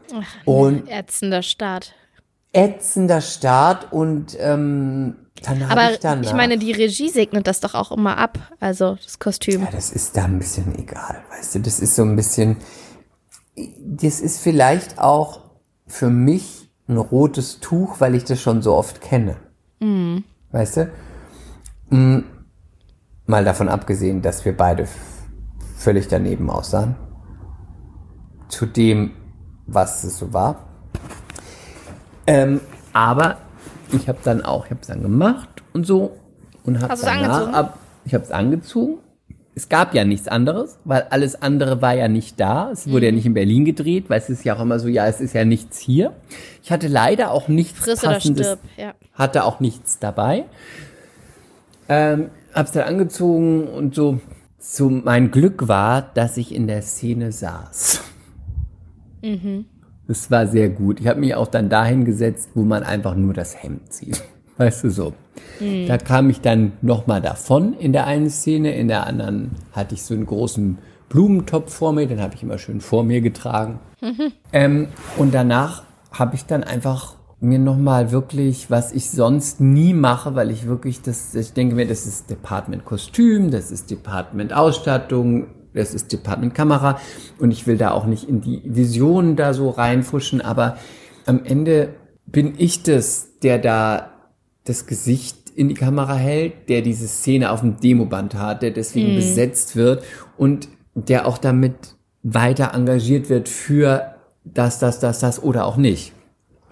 S2: Und
S3: Ätzender Start.
S2: ätzender Start und ähm, dann
S3: Aber
S2: ich dann.
S3: ich meine, die Regie segnet das doch auch immer ab, also das Kostüm.
S2: Ja, das ist da ein bisschen egal, weißt du, das ist so ein bisschen, das ist vielleicht auch für mich ein rotes Tuch, weil ich das schon so oft kenne. Weißt du? Mm, Mal davon abgesehen, dass wir beide völlig daneben aussahen. Zu dem, was es so war. Ähm, aber ich habe dann auch, ich habe es dann gemacht und so und habe danach ab, ich habe es angezogen. Es gab ja nichts anderes, weil alles andere war ja nicht da. Es wurde ja
S3: Mhm.
S2: nicht in Berlin gedreht, weil es ist ja auch immer so, ja, es ist ja nichts hier. Ich hatte leider auch nichts
S3: Friss
S2: passendes,
S3: stirb, ja.
S2: hatte auch nichts dabei. Ähm, hab's dann angezogen und so. So mein Glück war, dass ich in der Szene saß. Das war sehr gut. Ich habe mich auch dann dahin gesetzt, wo man einfach nur das Hemd sieht. Weißt du so. Da kam ich dann nochmal davon in der einen Szene, in der anderen hatte ich so einen großen Blumentopf vor mir, den habe ich immer schön vor mir getragen. Ähm, und danach habe ich dann einfach mir nochmal wirklich, was ich sonst nie mache, weil ich wirklich das, ich denke mir, das ist Department Kostüm, das ist Department Ausstattung, das ist Department Kamera und ich will da auch nicht in die Visionen da so reinfuschen, aber am Ende bin ich das, der da das Gesicht in die Kamera hält, der diese Szene auf dem Demoband hat, der deswegen besetzt wird und der auch damit weiter engagiert wird für das, das, das, das oder auch nicht.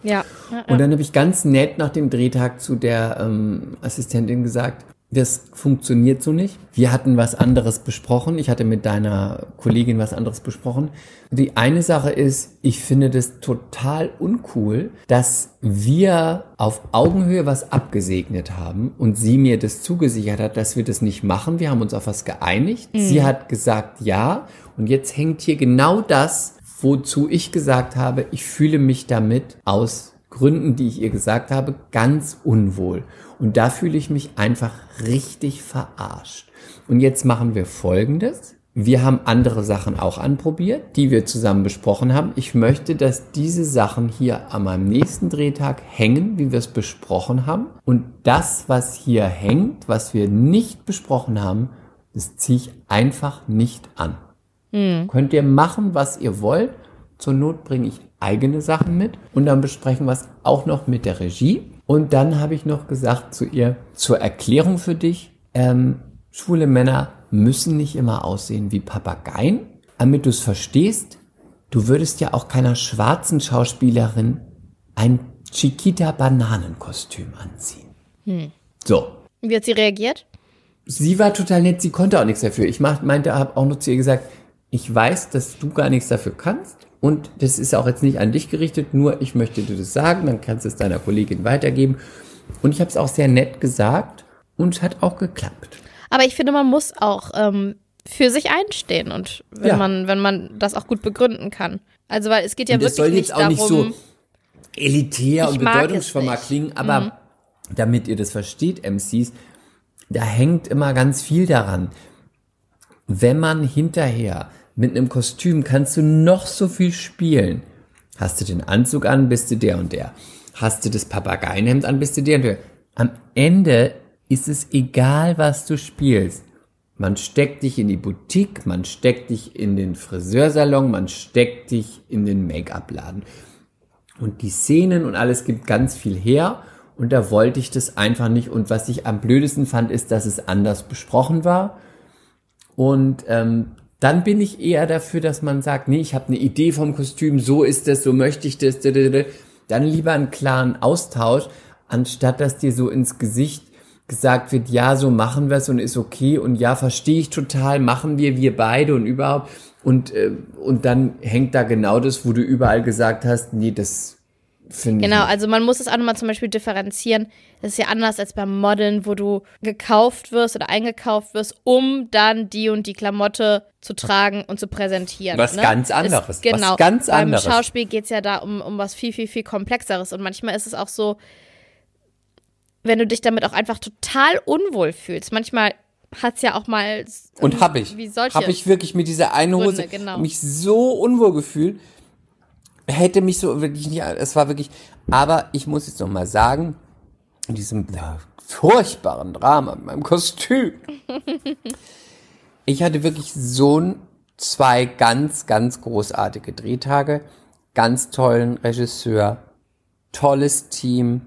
S3: Ja. ja,
S2: Und dann habe ich ganz nett nach dem Drehtag zu der ähm, Assistentin gesagt, das funktioniert so nicht. Wir hatten was anderes besprochen. Ich hatte mit deiner Kollegin was anderes besprochen. Die eine Sache ist, ich finde das total uncool, dass wir auf Augenhöhe was abgesegnet haben und sie mir das zugesichert hat, dass wir das nicht machen. Wir haben uns auf was geeinigt. Sie hat gesagt ja. Und jetzt hängt hier genau das, wozu ich gesagt habe, ich fühle mich damit aus Gründen, die ich ihr gesagt habe, ganz unwohl. Und da fühle ich mich einfach richtig verarscht. Und jetzt machen wir Folgendes. Wir haben andere Sachen auch anprobiert, die wir zusammen besprochen haben. Ich möchte, dass diese Sachen hier an meinem nächsten Drehtag hängen, wie wir es besprochen haben. Und das, was hier hängt, was wir nicht besprochen haben, das ziehe ich einfach nicht an. Könnt ihr machen, was ihr wollt. Zur Not bringe ich eigene Sachen mit und dann besprechen wir es auch noch mit der Regie. Und dann habe ich noch gesagt zu ihr, zur Erklärung für dich, ähm, schwule Männer müssen nicht immer aussehen wie Papageien. Damit du es verstehst, du würdest ja auch keiner schwarzen Schauspielerin ein Chiquita-Bananenkostüm anziehen. So,
S3: Wie hat sie reagiert?
S2: sie war total nett, sie konnte auch nichts dafür. Ich meinte, habe auch nur zu ihr gesagt, ich weiß, dass du gar nichts dafür kannst und das ist auch jetzt nicht an dich gerichtet, nur ich möchte dir das sagen, dann kannst du es deiner Kollegin weitergeben. Und ich habe es auch sehr nett gesagt und es hat auch geklappt.
S3: Aber ich finde, man muss auch ähm, für sich einstehen und wenn
S2: Ja.
S3: man, wenn man das auch gut begründen kann. Also weil es geht ja
S2: und
S3: wirklich
S2: soll
S3: nicht
S2: jetzt auch nicht
S3: darum.
S2: so elitär und
S3: es. Mhm.
S2: klingen, aber damit ihr das versteht, MCs, da hängt immer ganz viel daran. Wenn man hinterher mit einem Kostüm kannst du noch so viel spielen. Hast du den Anzug an, bist du der und der. Hast du das Papageienhemd an, bist du der und der. Am Ende ist es egal, was du spielst. Man steckt dich in die Boutique, man steckt dich in den Friseursalon, man steckt dich in den Make-up-Laden. Und die Szenen und alles gibt ganz viel her. Und da wollte ich das einfach nicht. Und was ich am blödesten fand, ist, dass es anders besprochen war. Und ähm, dann bin ich eher dafür, dass man sagt, nee, ich habe eine Idee vom Kostüm, so ist es, so möchte ich das. Dann lieber einen klaren Austausch, anstatt dass dir so ins Gesicht gesagt wird, ja, so machen wir es und ist okay und ja, verstehe ich total, machen wir, wir beide und überhaupt. Und, äh, und dann hängt da genau das, wo du überall gesagt hast, nee, das finde.
S3: Genau, also man muss es auch nochmal zum Beispiel differenzieren. Das ist ja anders als beim Modeln, wo du gekauft wirst oder eingekauft wirst, um dann die und die Klamotte zu tragen und zu präsentieren.
S2: Was
S3: ne?
S2: ganz anderes,
S3: Ist, genau.
S2: was ganz
S3: beim
S2: anderes.
S3: Schauspiel geht es ja da um, um was viel, viel, viel Komplexeres. Und manchmal ist es auch so, wenn du dich damit auch einfach total unwohl fühlst. Manchmal hat es ja auch mal.
S2: Und hab ich.
S3: Wie solche.
S2: Habe ich wirklich mit dieser einen Hose
S3: Gründe, genau.
S2: mich so unwohl gefühlt. Hätte mich so wirklich nicht, es war wirklich, aber ich muss jetzt noch mal sagen, in diesem furchtbaren Drama mit meinem Kostüm. ich hatte wirklich so zwei ganz, ganz großartige Drehtage, ganz tollen Regisseur, tolles Team,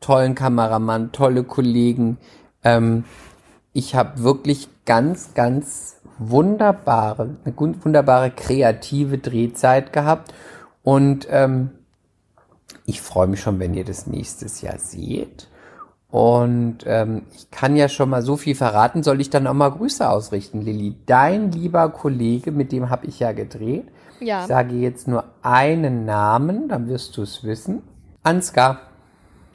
S2: tollen Kameramann, tolle Kollegen. Ähm, ich habe wirklich ganz, ganz wunderbare, eine wunderbare kreative Drehzeit gehabt. Und ähm, ich freue mich schon, wenn ihr das nächstes Jahr seht. Und ähm, ich kann ja schon mal so viel verraten, soll ich dann auch mal Grüße ausrichten, Lilly. Dein lieber Kollege, mit dem habe ich ja gedreht.
S3: Ja.
S2: Ich sage jetzt nur einen Namen, dann wirst du es wissen. Ansgar.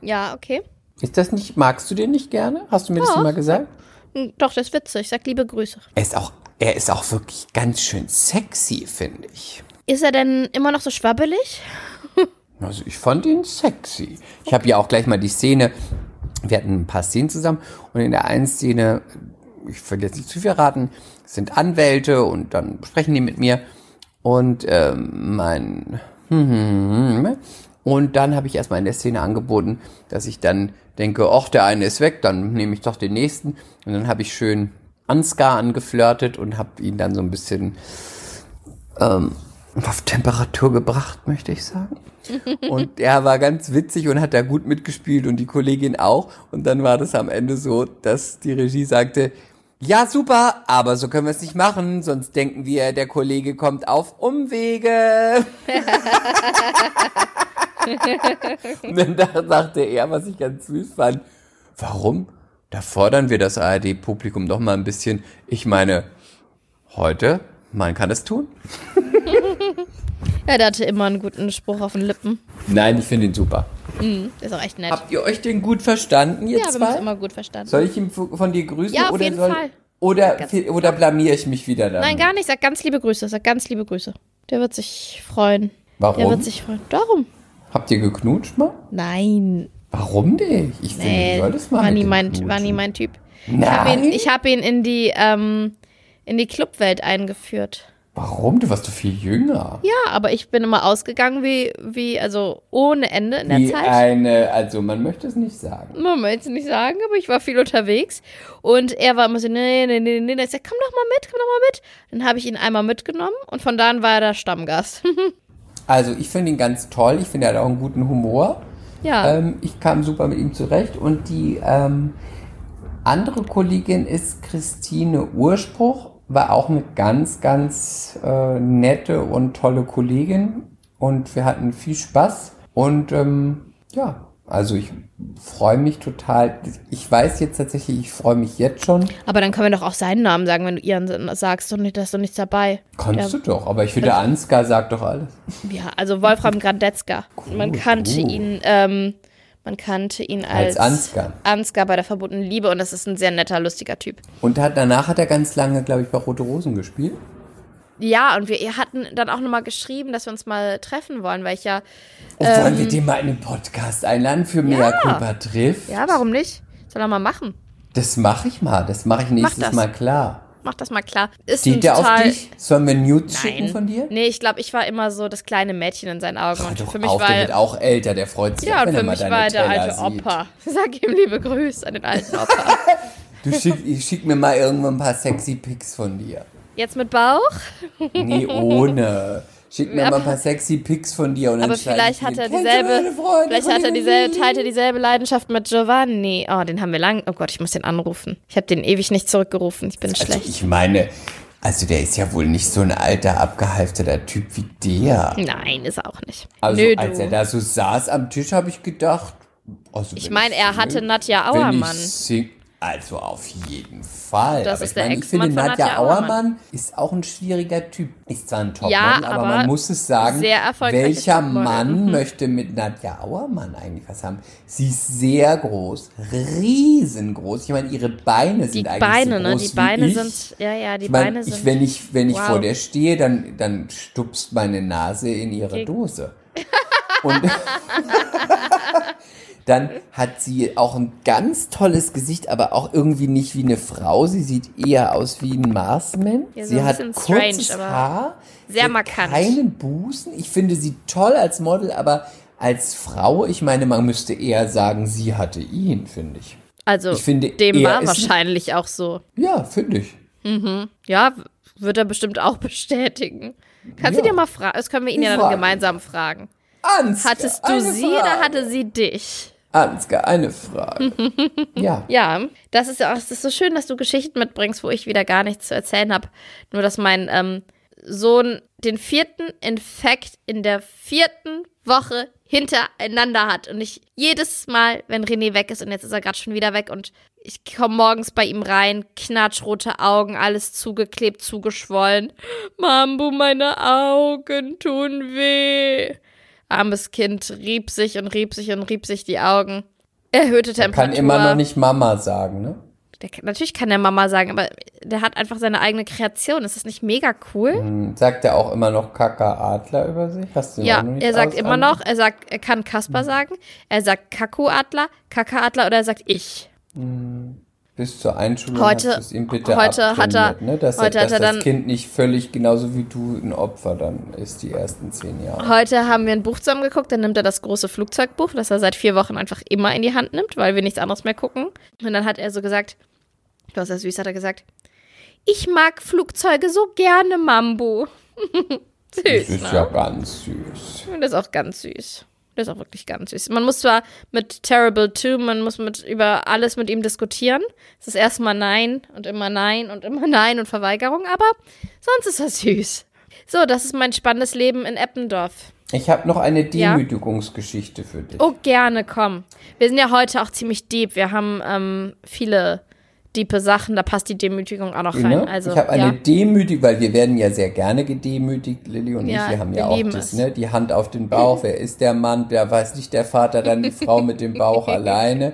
S3: Ja, okay.
S2: Ist das nicht, magst du den nicht gerne? Hast du mir das
S3: Doch.
S2: immer gesagt?
S3: Hm, Doch, das ist witzig. Sag liebe Grüße.
S2: Er ist auch, er ist auch wirklich ganz schön sexy, finde ich.
S3: Ist er denn immer noch so schwabbelig?
S2: Also ich fand ihn sexy. Ich habe ja auch gleich mal die Szene, wir hatten ein paar Szenen zusammen und in der einen Szene, ich will jetzt nicht zu viel raten, sind Anwälte und dann sprechen die mit mir und ähm, mein und dann habe ich erstmal in der Szene angeboten, dass ich dann denke, ach, der eine ist weg, dann nehme ich doch den nächsten und dann habe ich schön Ansgar angeflirtet und habe ihn dann so ein bisschen ähm, auf Temperatur gebracht, möchte ich sagen. Und er war ganz witzig und hat da gut mitgespielt und die Kollegin auch. Und dann war das am Ende so, dass die Regie sagte, ja, super, aber so können wir es nicht machen, sonst denken wir, der Kollege kommt auf Umwege. und dann da- sagte er, was ich ganz süß fand, warum? Da fordern wir das ARD-Publikum doch mal ein bisschen. Ich meine, heute, man kann es tun.
S3: Ja, der hatte immer einen guten Spruch auf den Lippen.
S2: Nein, ich finde ihn super.
S3: Mhm, ist auch echt nett.
S2: Habt ihr euch den gut verstanden, ihr
S3: ja, wir haben uns immer gut verstanden.
S2: Soll ich ihn von dir grüßen?
S3: Ja, auf
S2: oder
S3: jeden
S2: soll,
S3: Fall.
S2: Oder, oder blamier ich mich wieder dann?
S3: Nein, gar nicht. Sag ganz liebe Grüße. Sag ganz liebe Grüße. Der wird sich freuen.
S2: Warum?
S3: Der wird sich freuen. Darum.
S2: Habt ihr geknutscht mal?
S3: Nein.
S2: Warum nicht? Ich finde,
S3: Nee,
S2: du solltest mal
S3: war,
S2: mit
S3: nie mein, war nie mein Typ. Ich habe ihn,
S2: Nein?
S3: ich hab ihn in die, ähm, in die Clubwelt eingeführt.
S2: Warum? Du warst doch viel jünger.
S3: Ja, aber ich bin immer ausgegangen wie, wie also ohne Ende in der
S2: Wie
S3: Zeit.
S2: eine, also man möchte es nicht sagen.
S3: Man möchte es nicht sagen, aber ich war viel unterwegs. Und er war immer so, nee, nee, nee, nee. Ich sag, komm doch mal mit, komm doch mal mit. Dann habe ich ihn einmal mitgenommen und von da an war er der Stammgast.
S2: Also ich finde ihn ganz toll. Ich finde, er hat auch einen guten Humor.
S3: ja.
S2: Ähm, ich kam super mit ihm zurecht. Und die ähm, andere Kollegin ist Christine Urspruch, war auch eine ganz, ganz äh, nette und tolle Kollegin. Und wir hatten viel Spaß. Und ähm, ja, also ich freue mich total. Ich weiß jetzt tatsächlich, ich freue mich jetzt schon.
S3: aber dann können wir doch auch seinen Namen sagen, wenn du ihren sagst und nicht, da ist doch nichts dabei.
S2: Kannst du doch, aber ich finde, Ansgar sagt doch alles.
S3: Ja, also Wolfram Grandetzka. Man kannte
S2: uh.
S3: ihn, ähm, man kannte ihn als,
S2: Als Ansgar.
S3: Ansgar bei der verbotenen Liebe und das ist ein sehr netter, lustiger Typ.
S2: Und hat, danach hat er ganz lange, glaube ich, bei Rote Rosen gespielt.
S3: ja, und wir hatten dann auch nochmal geschrieben, dass wir uns mal treffen wollen, weil ich ja.
S2: Oh, wollen wir den mal in den Podcast einladen für Mea Culpa trifft?
S3: Ja, warum nicht? Soll er mal machen.
S2: Das mache ich mal. Das mache ich nächstes
S3: das.
S2: Mal klar.
S3: Mach das mal klar. Ist
S2: Steht der auf
S3: total,
S2: dich? Sollen wir Nudes schicken
S3: Nein.
S2: von dir?
S3: Nee, ich glaube, ich war immer so das kleine Mädchen in seinen Augen. Und für mich
S2: auf,
S3: war
S2: der wird auch älter, der freut sich
S3: ja,
S2: auch,
S3: und für mich war er der alte
S2: sieht.
S3: Opa. Sag ihm liebe Grüße an den alten Opa.
S2: Du schick, ich schick mir mal irgendwann ein paar sexy Pics von dir.
S3: Jetzt mit Bauch?
S2: Nee, ohne. Schick mir
S3: Aber-
S2: mal ein paar sexy Pics von dir und dann
S3: Aber vielleicht
S2: ich
S3: hat er
S2: "Kennst du
S3: dieselbe, vielleicht hat er dieselbe,
S2: Lilly?"
S3: teilt er dieselbe Leidenschaft mit Giovanni. Oh, den haben wir lang. Oh Gott, ich muss den anrufen. Ich habe den ewig nicht zurückgerufen. Ich bin
S2: Also
S3: schlecht.
S2: ich meine, also der ist ja wohl nicht so ein alter, abgehalfterter Typ wie der.
S3: Nein, ist er auch nicht.
S2: Also
S3: Nö,
S2: als er da so saß am Tisch, habe ich gedacht, also
S3: Ich meine, er hatte Nadja Auermann.
S2: Also auf jeden Fall.
S3: Das
S2: aber
S3: ist
S2: ich meine, ich finde, Nadja, Auermann.
S3: Auermann.
S2: ist auch ein schwieriger Typ. Ist zwar ein Topmodel,
S3: Ja,
S2: aber,
S3: aber
S2: man muss es sagen, welcher. Mann
S3: Mhm.
S2: möchte mit Nadja Auermann eigentlich was haben? Sie ist sehr groß, riesengroß. Ich meine, ihre Beine sind
S3: Die
S2: eigentlich
S3: Beine,
S2: so
S3: ne?
S2: groß
S3: Die
S2: wie
S3: Beine
S2: ich.
S3: sind, ja, ja, die
S2: Ich meine,
S3: Beine
S2: ich,
S3: sind.
S2: wenn ich, wenn ich
S3: Wow.
S2: vor der stehe, dann, dann stupst meine Nase in ihre Dose. Und dann hat sie auch ein ganz tolles Gesicht, aber auch irgendwie nicht wie eine Frau. Sie sieht eher aus wie ein Marsman.
S3: Ja, so
S2: sie
S3: ein
S2: hat kurzes
S3: strange, aber
S2: Haar.
S3: sehr markant.
S2: Keinen Busen. Ich finde sie toll als Model, aber als Frau, ich meine, man müsste eher sagen, sie hatte ihn, finde ich.
S3: also,
S2: ich finde,
S3: dem war wahrscheinlich auch so.
S2: Ja, finde ich.
S3: Ja, w- wird er bestimmt auch bestätigen. Kannst du
S2: Ja.
S3: dir mal fragen? Das können wir ihn ja dann gemeinsam fragen.
S2: Ansgar,
S3: Hattest du sie
S2: Frage.
S3: oder hatte sie dich?
S2: Ansgar, eine Frage. ja.
S3: Ja, das ist ja auch, es ist so schön, dass du Geschichten mitbringst, wo ich wieder gar nichts zu erzählen habe. Nur, dass mein ähm, Sohn den vierten Infekt in der vierten Woche hintereinander hat. Und ich jedes Mal, wenn René weg ist, und jetzt ist er gerade schon wieder weg, und ich komme morgens bei ihm rein, knatschrote Augen, alles zugeklebt, zugeschwollen. Mambu, meine Augen tun weh. Armes Kind rieb sich und rieb sich und rieb sich die Augen. Erhöhte Temperatur.
S2: Kann immer noch nicht Mama sagen, ne?
S3: Der, natürlich kann der Mama sagen, aber der hat einfach seine eigene Kreation. Ist das nicht mega cool?
S2: Hm, Sagt er auch immer noch Kaka Adler über sich? Hast du
S3: Ja, er sagt
S2: aus-
S3: immer noch, er sagt, er kann Kasper sagen, er sagt Kaku-Adler, Kaka-Adler oder er sagt ich.
S2: Bis zur Einschulung
S3: Heute-
S2: hast ihm bitte
S3: heute hat er-
S2: ne? dass,
S3: heute
S2: er,
S3: hat
S2: dass
S3: er
S2: das
S3: dann-
S2: Kind nicht völlig genauso wie du ein Opfer dann ist, die ersten zehn Jahre.
S3: Heute haben wir ein Buch zusammen geguckt, dann nimmt er das große Flugzeugbuch, das er seit vier Wochen einfach immer in die Hand nimmt, weil wir nichts anderes mehr gucken. Und dann hat er so gesagt, du hast ja süß, hat er gesagt, ich mag Flugzeuge so gerne, Mambo.
S2: Das
S3: süß,
S2: ist
S3: ne?
S2: ja ganz süß.
S3: Das ist auch ganz süß. Das ist auch wirklich ganz süß. Man muss zwar mit Terrible 2, man muss mit über alles mit ihm diskutieren. Es ist erstmal Nein und immer Nein und immer Nein und Verweigerung, aber sonst ist er süß. So, das ist mein spannendes Leben in Eppendorf.
S2: Ich habe noch eine
S3: Ja?
S2: Demütigungsgeschichte für dich.
S3: Oh, gerne, komm. Wir sind ja heute auch ziemlich deep. Wir haben ähm, viele diepe Sachen, da passt die Demütigung auch noch rein.
S2: Ne?
S3: Also,
S2: ich habe eine
S3: ja.
S2: Demütigung, weil wir werden ja sehr gerne gedemütigt, Lilly und
S3: Ja,
S2: ich. Wir haben
S3: wir
S2: ja auch das, ne, die Hand auf den Bauch. Wer ist der Mann? Wer weiß nicht der Vater, dann die Frau mit dem Bauch alleine.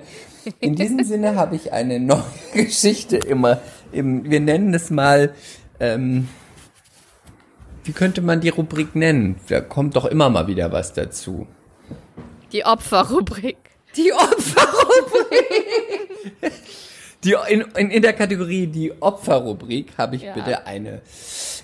S2: In diesem Sinne habe ich eine neue Geschichte immer. Im, wir nennen es mal. Ähm, wie könnte man die Rubrik nennen? Da kommt doch immer mal wieder was dazu.
S3: Die Opferrubrik.
S2: Die Opferrubrik. Die, in, in, in der Kategorie die Opferrubrik habe ich
S3: Ja.
S2: bitte eine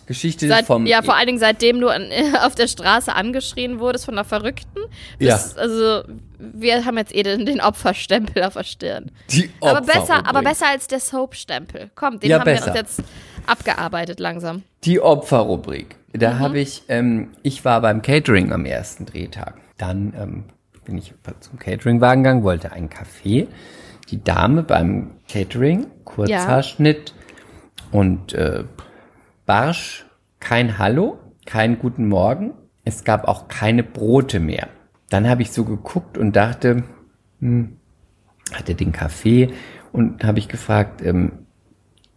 S2: Geschichte
S3: Seit,
S2: vom.
S3: ja, vor allen Dingen seitdem du an, auf der Straße angeschrien wurdest von einer Verrückten.
S2: Ja.
S3: Bis, Also, wir haben jetzt eh den, den Opferstempel auf der Stirn.
S2: die
S3: Aber besser, aber besser als der Soap-Stempel. Komm, den
S2: Ja,
S3: haben wir
S2: besser.
S3: uns jetzt abgearbeitet langsam.
S2: Die Opferrubrik. Da
S3: Mhm.
S2: habe ich, ähm, ich war beim Catering am ersten Drehtag. Dann ähm, bin ich zum Cateringwagen gegangen, wollte einen Kaffee. Die Dame beim Catering, Kurzhaarschnitt und äh, Barsch, kein Hallo, keinen guten Morgen. Es gab auch keine Brote mehr. Dann habe ich so geguckt und dachte, hm, hatte den Kaffee und habe ich gefragt, ähm,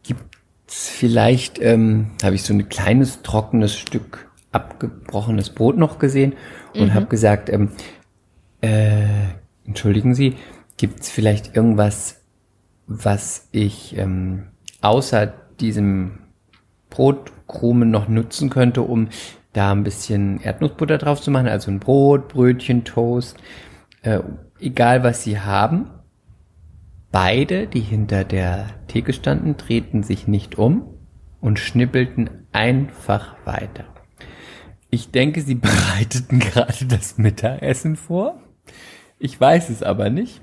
S2: gibt's vielleicht, ähm, habe ich so ein kleines trockenes Stück abgebrochenes Brot noch gesehen und habe gesagt, ähm, äh, entschuldigen Sie, gibt's vielleicht irgendwas, was ich ähm, außer diesem Brotkrumen noch nutzen könnte, um da ein bisschen Erdnussbutter drauf zu machen, also ein Brot, Brötchen, Toast, äh, egal was sie haben. Beide, die hinter der Theke standen, drehten sich nicht um und schnippelten einfach weiter. Ich denke, sie bereiteten gerade das Mittagessen vor. Ich weiß es aber nicht.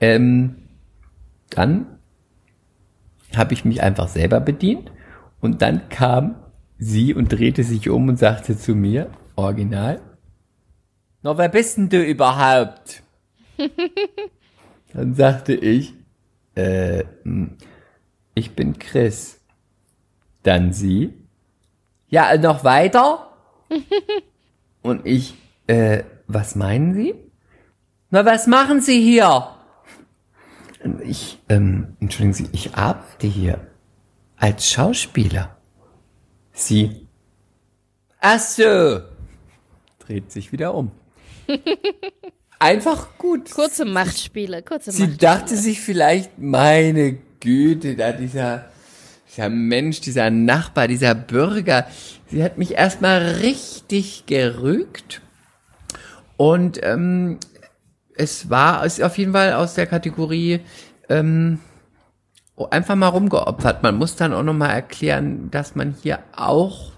S2: Ähm, dann habe ich mich einfach selber bedient und dann kam sie und drehte sich um und sagte zu mir, original, na, wer bist denn du überhaupt? dann sagte ich, äh, hm, ich bin Chris. Dann sie, ja, noch weiter? und ich, äh, was meinen Sie? Na, was machen Sie hier? Ich, ähm, entschuldigen Sie, ich arbeite hier als Schauspieler. Sie, ach so, dreht sich wieder um. Einfach gut.
S3: Kurze Machtspiele, kurze
S2: Sie
S3: Machtspiele.
S2: dachte sich vielleicht, meine Güte, da dieser, dieser Mensch, dieser Nachbar, dieser Bürger, sie hat mich erstmal richtig gerügt. Und ähm, es war ist auf jeden Fall aus der Kategorie ähm, einfach mal rumgeopfert. Man muss dann auch nochmal erklären, dass man hier auch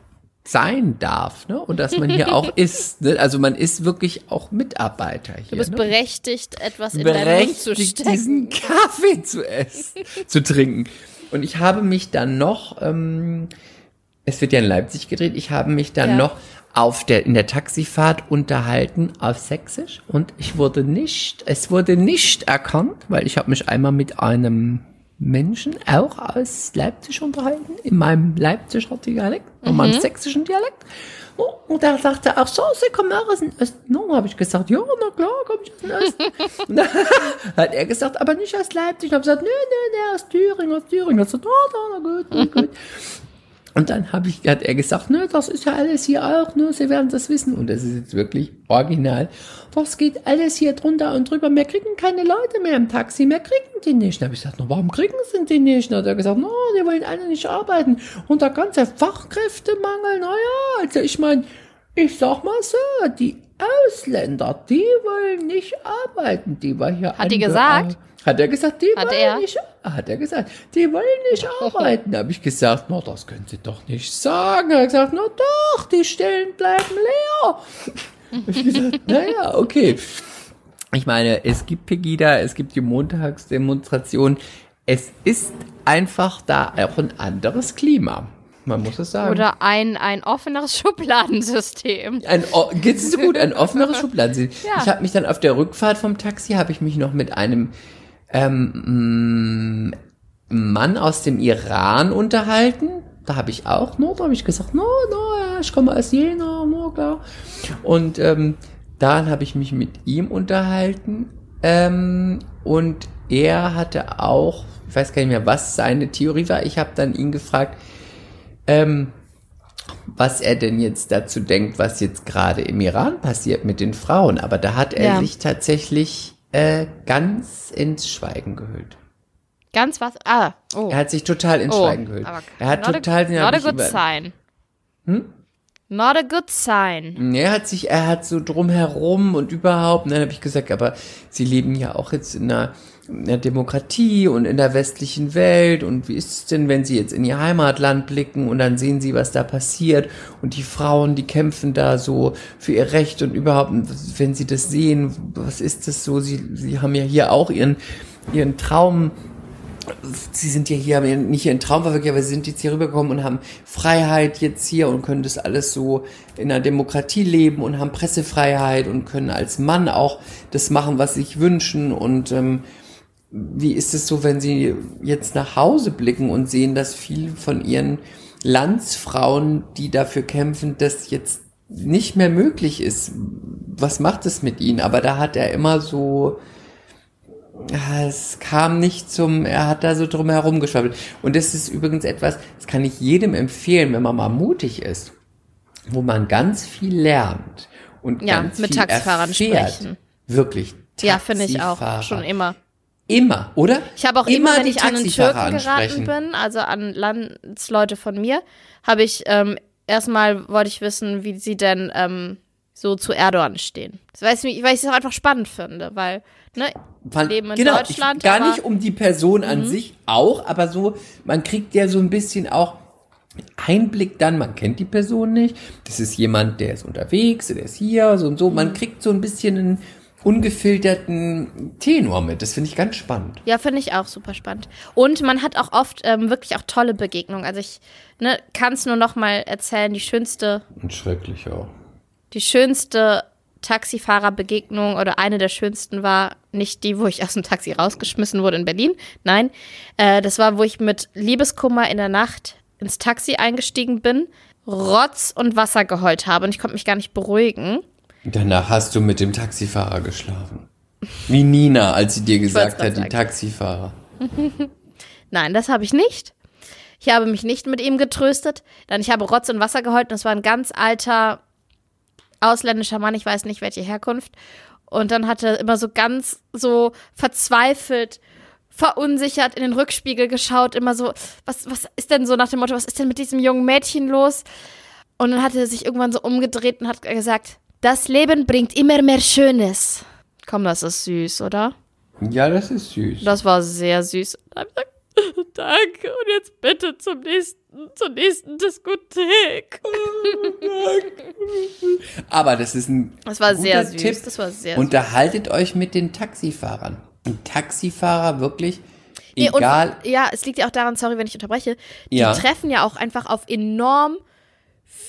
S2: sein darf, ne? Und dass man hier auch ist. Ne? Also man ist wirklich auch Mitarbeiter hier.
S3: Du bist
S2: ne?
S3: berechtigt, etwas in deinen Mund zu
S2: berechtigt,
S3: stecken.
S2: diesen Kaffee zu essen, zu trinken. Und ich habe mich dann noch, ähm, es wird ja in Leipzig gedreht, ich habe mich dann
S3: Ja.
S2: noch auf der, in der Taxifahrt unterhalten auf Sächsisch und ich wurde nicht, es wurde nicht erkannt, weil ich habe mich einmal mit einem Menschen auch aus Leipzig unterhalten, in meinem Leipziger Dialekt, in meinem sächsischen Dialekt. Oh, und er sagte auch so, Sie kommen auch aus dem Osten. No, habe ich gesagt, ja, na klar, komme ich aus dem Osten. Und dann hat er gesagt, aber nicht aus Leipzig. Ich habe gesagt, nö, nö, nö, aus Thüringen, aus Thüringen. Er hat gesagt, oh, na, na gut, gut, gut. Und dann hab ich, hat er gesagt, ne, das ist ja alles hier auch, ne, Sie werden das wissen. Und das ist jetzt wirklich original. Das geht alles hier drunter und drüber. Wir kriegen keine Leute mehr im Taxi, mehr kriegen die nicht. Dann habe ich gesagt, na, warum kriegen sie die nicht? Dann hat er gesagt, no, die wollen alle nicht arbeiten. Und der ganze Fachkräftemangel, na ja, also ich meine, ich sag mal so, die Ausländer, die wollen nicht arbeiten, die war hier
S3: Hat die gesagt?
S2: Hat er gesagt, die
S3: Hat
S2: wollen
S3: er?
S2: nicht hat er gesagt, die wollen nicht arbeiten. Da habe ich gesagt, na, das können Sie doch nicht sagen. Er hat gesagt, na doch, die Stellen bleiben leer. Ich gesagt, naja, okay. Ich meine, es gibt Pegida, es gibt die Montagsdemonstration. Es ist einfach da auch ein anderes Klima. Man muss es sagen.
S3: Oder ein, ein offeneres Schubladensystem.
S2: Ein, geht's so gut, ein offeneres Schubladen.
S3: Ja.
S2: Ich habe mich dann auf der Rückfahrt vom Taxi, habe ich mich noch mit einem ähm, mm, Mann aus dem Iran unterhalten. Da habe ich auch, no, da habe ich gesagt, no, no, ich komme aus Jena, no, klar. Und ähm, dann habe ich mich mit ihm unterhalten ähm, und er hatte auch, ich weiß gar nicht mehr, was seine Theorie war. Ich habe dann ihn gefragt, ähm, was er denn jetzt dazu denkt, was jetzt gerade im Iran passiert mit den Frauen. Aber da hat er
S3: Ja.
S2: sich tatsächlich äh, ganz ins Schweigen gehüllt.
S3: Ganz was? Ah, oh.
S2: Er hat sich total ins
S3: oh.
S2: Schweigen gehüllt.
S3: aber
S2: Er hat total...
S3: A, not a good
S2: über-
S3: sign. Hm? Not a good sign.
S2: Er hat sich, er hat so drumherum und überhaupt, und dann habe ich gesagt, aber sie leben ja auch jetzt in einer, in einer Demokratie und in der westlichen Welt. Und wie ist es denn, wenn sie jetzt in ihr Heimatland blicken und dann sehen sie, was da passiert? Und die Frauen, die kämpfen da so für ihr Recht und überhaupt, wenn sie das sehen, was ist das so, sie, sie haben ja hier auch ihren, ihren Traum sie sind ja hier, haben nicht ihren Traum verwirklicht, aber sie sind jetzt hier rübergekommen und haben Freiheit jetzt hier und können das alles so in einer Demokratie leben und haben Pressefreiheit und können als Mann auch das machen, was sie sich wünschen und ähm, wie ist es so, wenn sie jetzt nach Hause blicken und sehen, dass viel von ihren Landsfrauen, die dafür kämpfen, das jetzt nicht mehr möglich ist? Was macht es mit ihnen? Aber da hat er immer so, es kam nicht zum, er hat da so drum herum geschwabbelt. Und das ist übrigens etwas, das kann ich jedem empfehlen, wenn man mal mutig ist, wo man ganz viel lernt und
S3: Ja,
S2: ganz
S3: mit
S2: viel
S3: Taxifahrern
S2: erfährt.
S3: sprechen.
S2: Wirklich.
S3: Ja, finde ich auch.
S2: Taxifahrer.
S3: Schon immer.
S2: Immer, oder?
S3: Ich habe auch immer, wenn
S2: die
S3: ich an einen
S2: Taxifahrer
S3: Türken geraten
S2: ansprechen.
S3: bin, also an Landsleute von mir, habe ich ähm, erstmal wollte ich wissen, wie sie denn ähm, so zu Erdogan stehen. Das weiß ich, weil ich es auch einfach spannend finde, weil ne,
S2: Fand-
S3: leben in
S2: genau,
S3: Deutschland,
S2: Ich, gar
S3: Mhm.
S2: nicht um die Person an sich auch, aber so, man kriegt ja so ein bisschen auch Einblick dann, man kennt die Person nicht. Das ist jemand, der ist unterwegs, der ist hier, so und so.
S3: Mhm.
S2: Man kriegt so ein bisschen einen ungefilterten Tenor mit. Das finde ich ganz spannend.
S3: Ja, finde ich auch super spannend. Und man hat auch oft ähm, wirklich auch tolle Begegnungen. Also ich ne, kann es nur noch mal erzählen, die schönste,
S2: Und schrecklich auch.
S3: die schönste Taxifahrerbegegnung oder eine der schönsten war nicht die, wo ich aus dem Taxi rausgeschmissen wurde in Berlin. Nein, äh, das war, wo ich mit Liebeskummer in der Nacht ins Taxi eingestiegen bin, Rotz und Wasser geheult habe und ich konnte mich gar nicht beruhigen.
S2: Danach hast du mit dem Taxifahrer geschlafen. Wie Nina, als sie dir gesagt hat, die. Taxifahrer.
S3: Nein, das habe ich nicht. Ich habe mich nicht mit ihm getröstet. Dann ich habe Rotz und Wasser geheult und es war ein ganz alter ausländischer Mann, ich weiß nicht welche Herkunft. Und dann hat er immer so ganz so verzweifelt, verunsichert in den Rückspiegel geschaut, immer so, was, was ist denn so nach dem Motto, was ist denn mit diesem jungen Mädchen los? Und dann hat er sich irgendwann so umgedreht und hat gesagt, das Leben bringt immer mehr Schönes. Komm, das ist süß, oder?
S2: Ja, das ist süß.
S3: Das war sehr süß. Und dann hab ich gesagt, danke. Und jetzt bitte zum nächsten, zur nächsten Diskothek.
S2: Aber das ist ein
S3: Das war
S2: guter
S3: sehr süß.
S2: Tipp.
S3: Das war sehr süß.
S2: Unterhaltet euch mit den Taxifahrern. Ein Taxifahrer wirklich,
S3: Nee, und-
S2: egal.
S3: ja, es liegt ja auch daran, sorry, wenn ich unterbreche, die
S2: Ja.
S3: treffen ja auch einfach auf enorm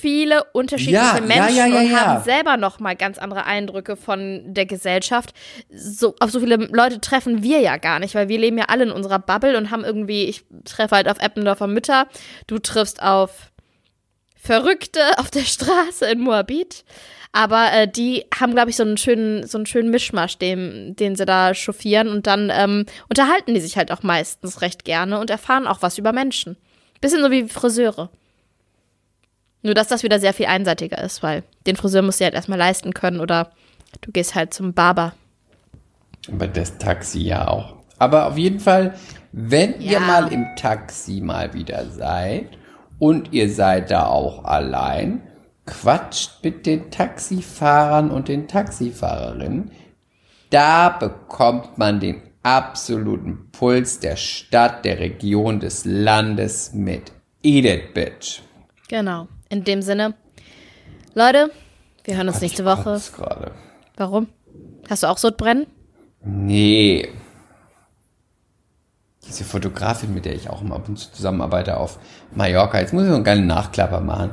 S3: viele unterschiedliche
S2: Ja,
S3: Menschen
S2: ja, ja,
S3: und haben selber noch mal ganz andere Eindrücke von der Gesellschaft. So auf so viele Leute treffen wir ja gar nicht, weil wir leben ja alle in unserer Bubble und haben irgendwie ich treffe halt auf Eppendorfer Mütter, du triffst auf Verrückte auf der Straße in Moabit. Aber äh, die haben, glaube ich, so einen schönen, so einen schönen Mischmasch, den, den sie da chauffieren. Und dann ähm, unterhalten die sich halt auch meistens recht gerne und erfahren auch was über Menschen. Bisschen so wie Friseure. Nur, dass das wieder sehr viel einseitiger ist, weil den Friseur musst du halt erstmal leisten können oder du gehst halt zum Barber.
S2: Aber das Taxi ja auch. Aber auf jeden Fall, wenn ihr
S3: Ja.
S2: mal im Taxi mal wieder seid und ihr seid da auch allein, quatscht mit den Taxifahrern und den Taxifahrerinnen. Da bekommt man den absoluten Puls der Stadt, der Region, des Landes mit. Eat it, bitch.
S3: Genau. In dem Sinne. Leute, wir hören uns nächste Woche.
S2: Gerade.
S3: Warum? Hast du auch Sodbrennen?
S2: Nee. Diese Fotografin, mit der ich auch immer ab und zu zusammenarbeite auf Mallorca, jetzt muss ich so einen geilen Nachklapper machen.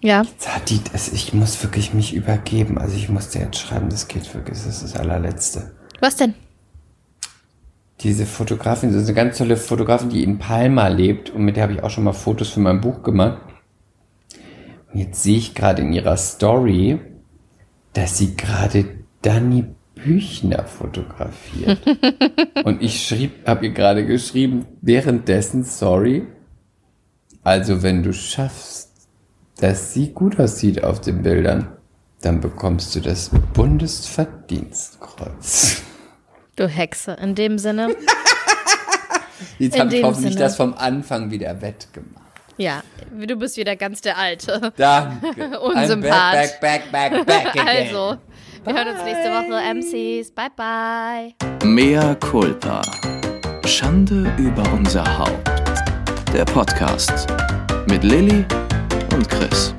S3: Ja.
S2: Jetzt hat die, das, ich muss wirklich mich übergeben. Also ich muss dir jetzt schreiben, das geht wirklich, das ist das allerletzte.
S3: Was denn?
S2: Diese Fotografin, das ist eine ganz tolle Fotografin, die in Palma lebt und mit der habe ich auch schon mal Fotos für mein Buch gemacht. Jetzt sehe ich gerade in ihrer Story, dass sie gerade Dani Büchner fotografiert. und ich schrieb, habe ihr gerade geschrieben, währenddessen, sorry, also wenn du schaffst, dass sie gut aussieht auf den Bildern, dann bekommst du das Bundesverdienstkreuz.
S3: Du Hexe. In dem Sinne.
S2: Jetzt habe ich hoffentlich
S3: Sinne.
S2: das vom Anfang wieder wettgemacht.
S3: Ja, du bist wieder ganz der Alte.
S2: Danke.
S3: Unsympath.
S2: I'm back, back, back, back, back again.
S3: Also, wir hören uns nächste Woche. MCs. Bye, bye.
S1: Mea culpa. Schande über unser Haupt. Der Podcast mit Lilly und Chris.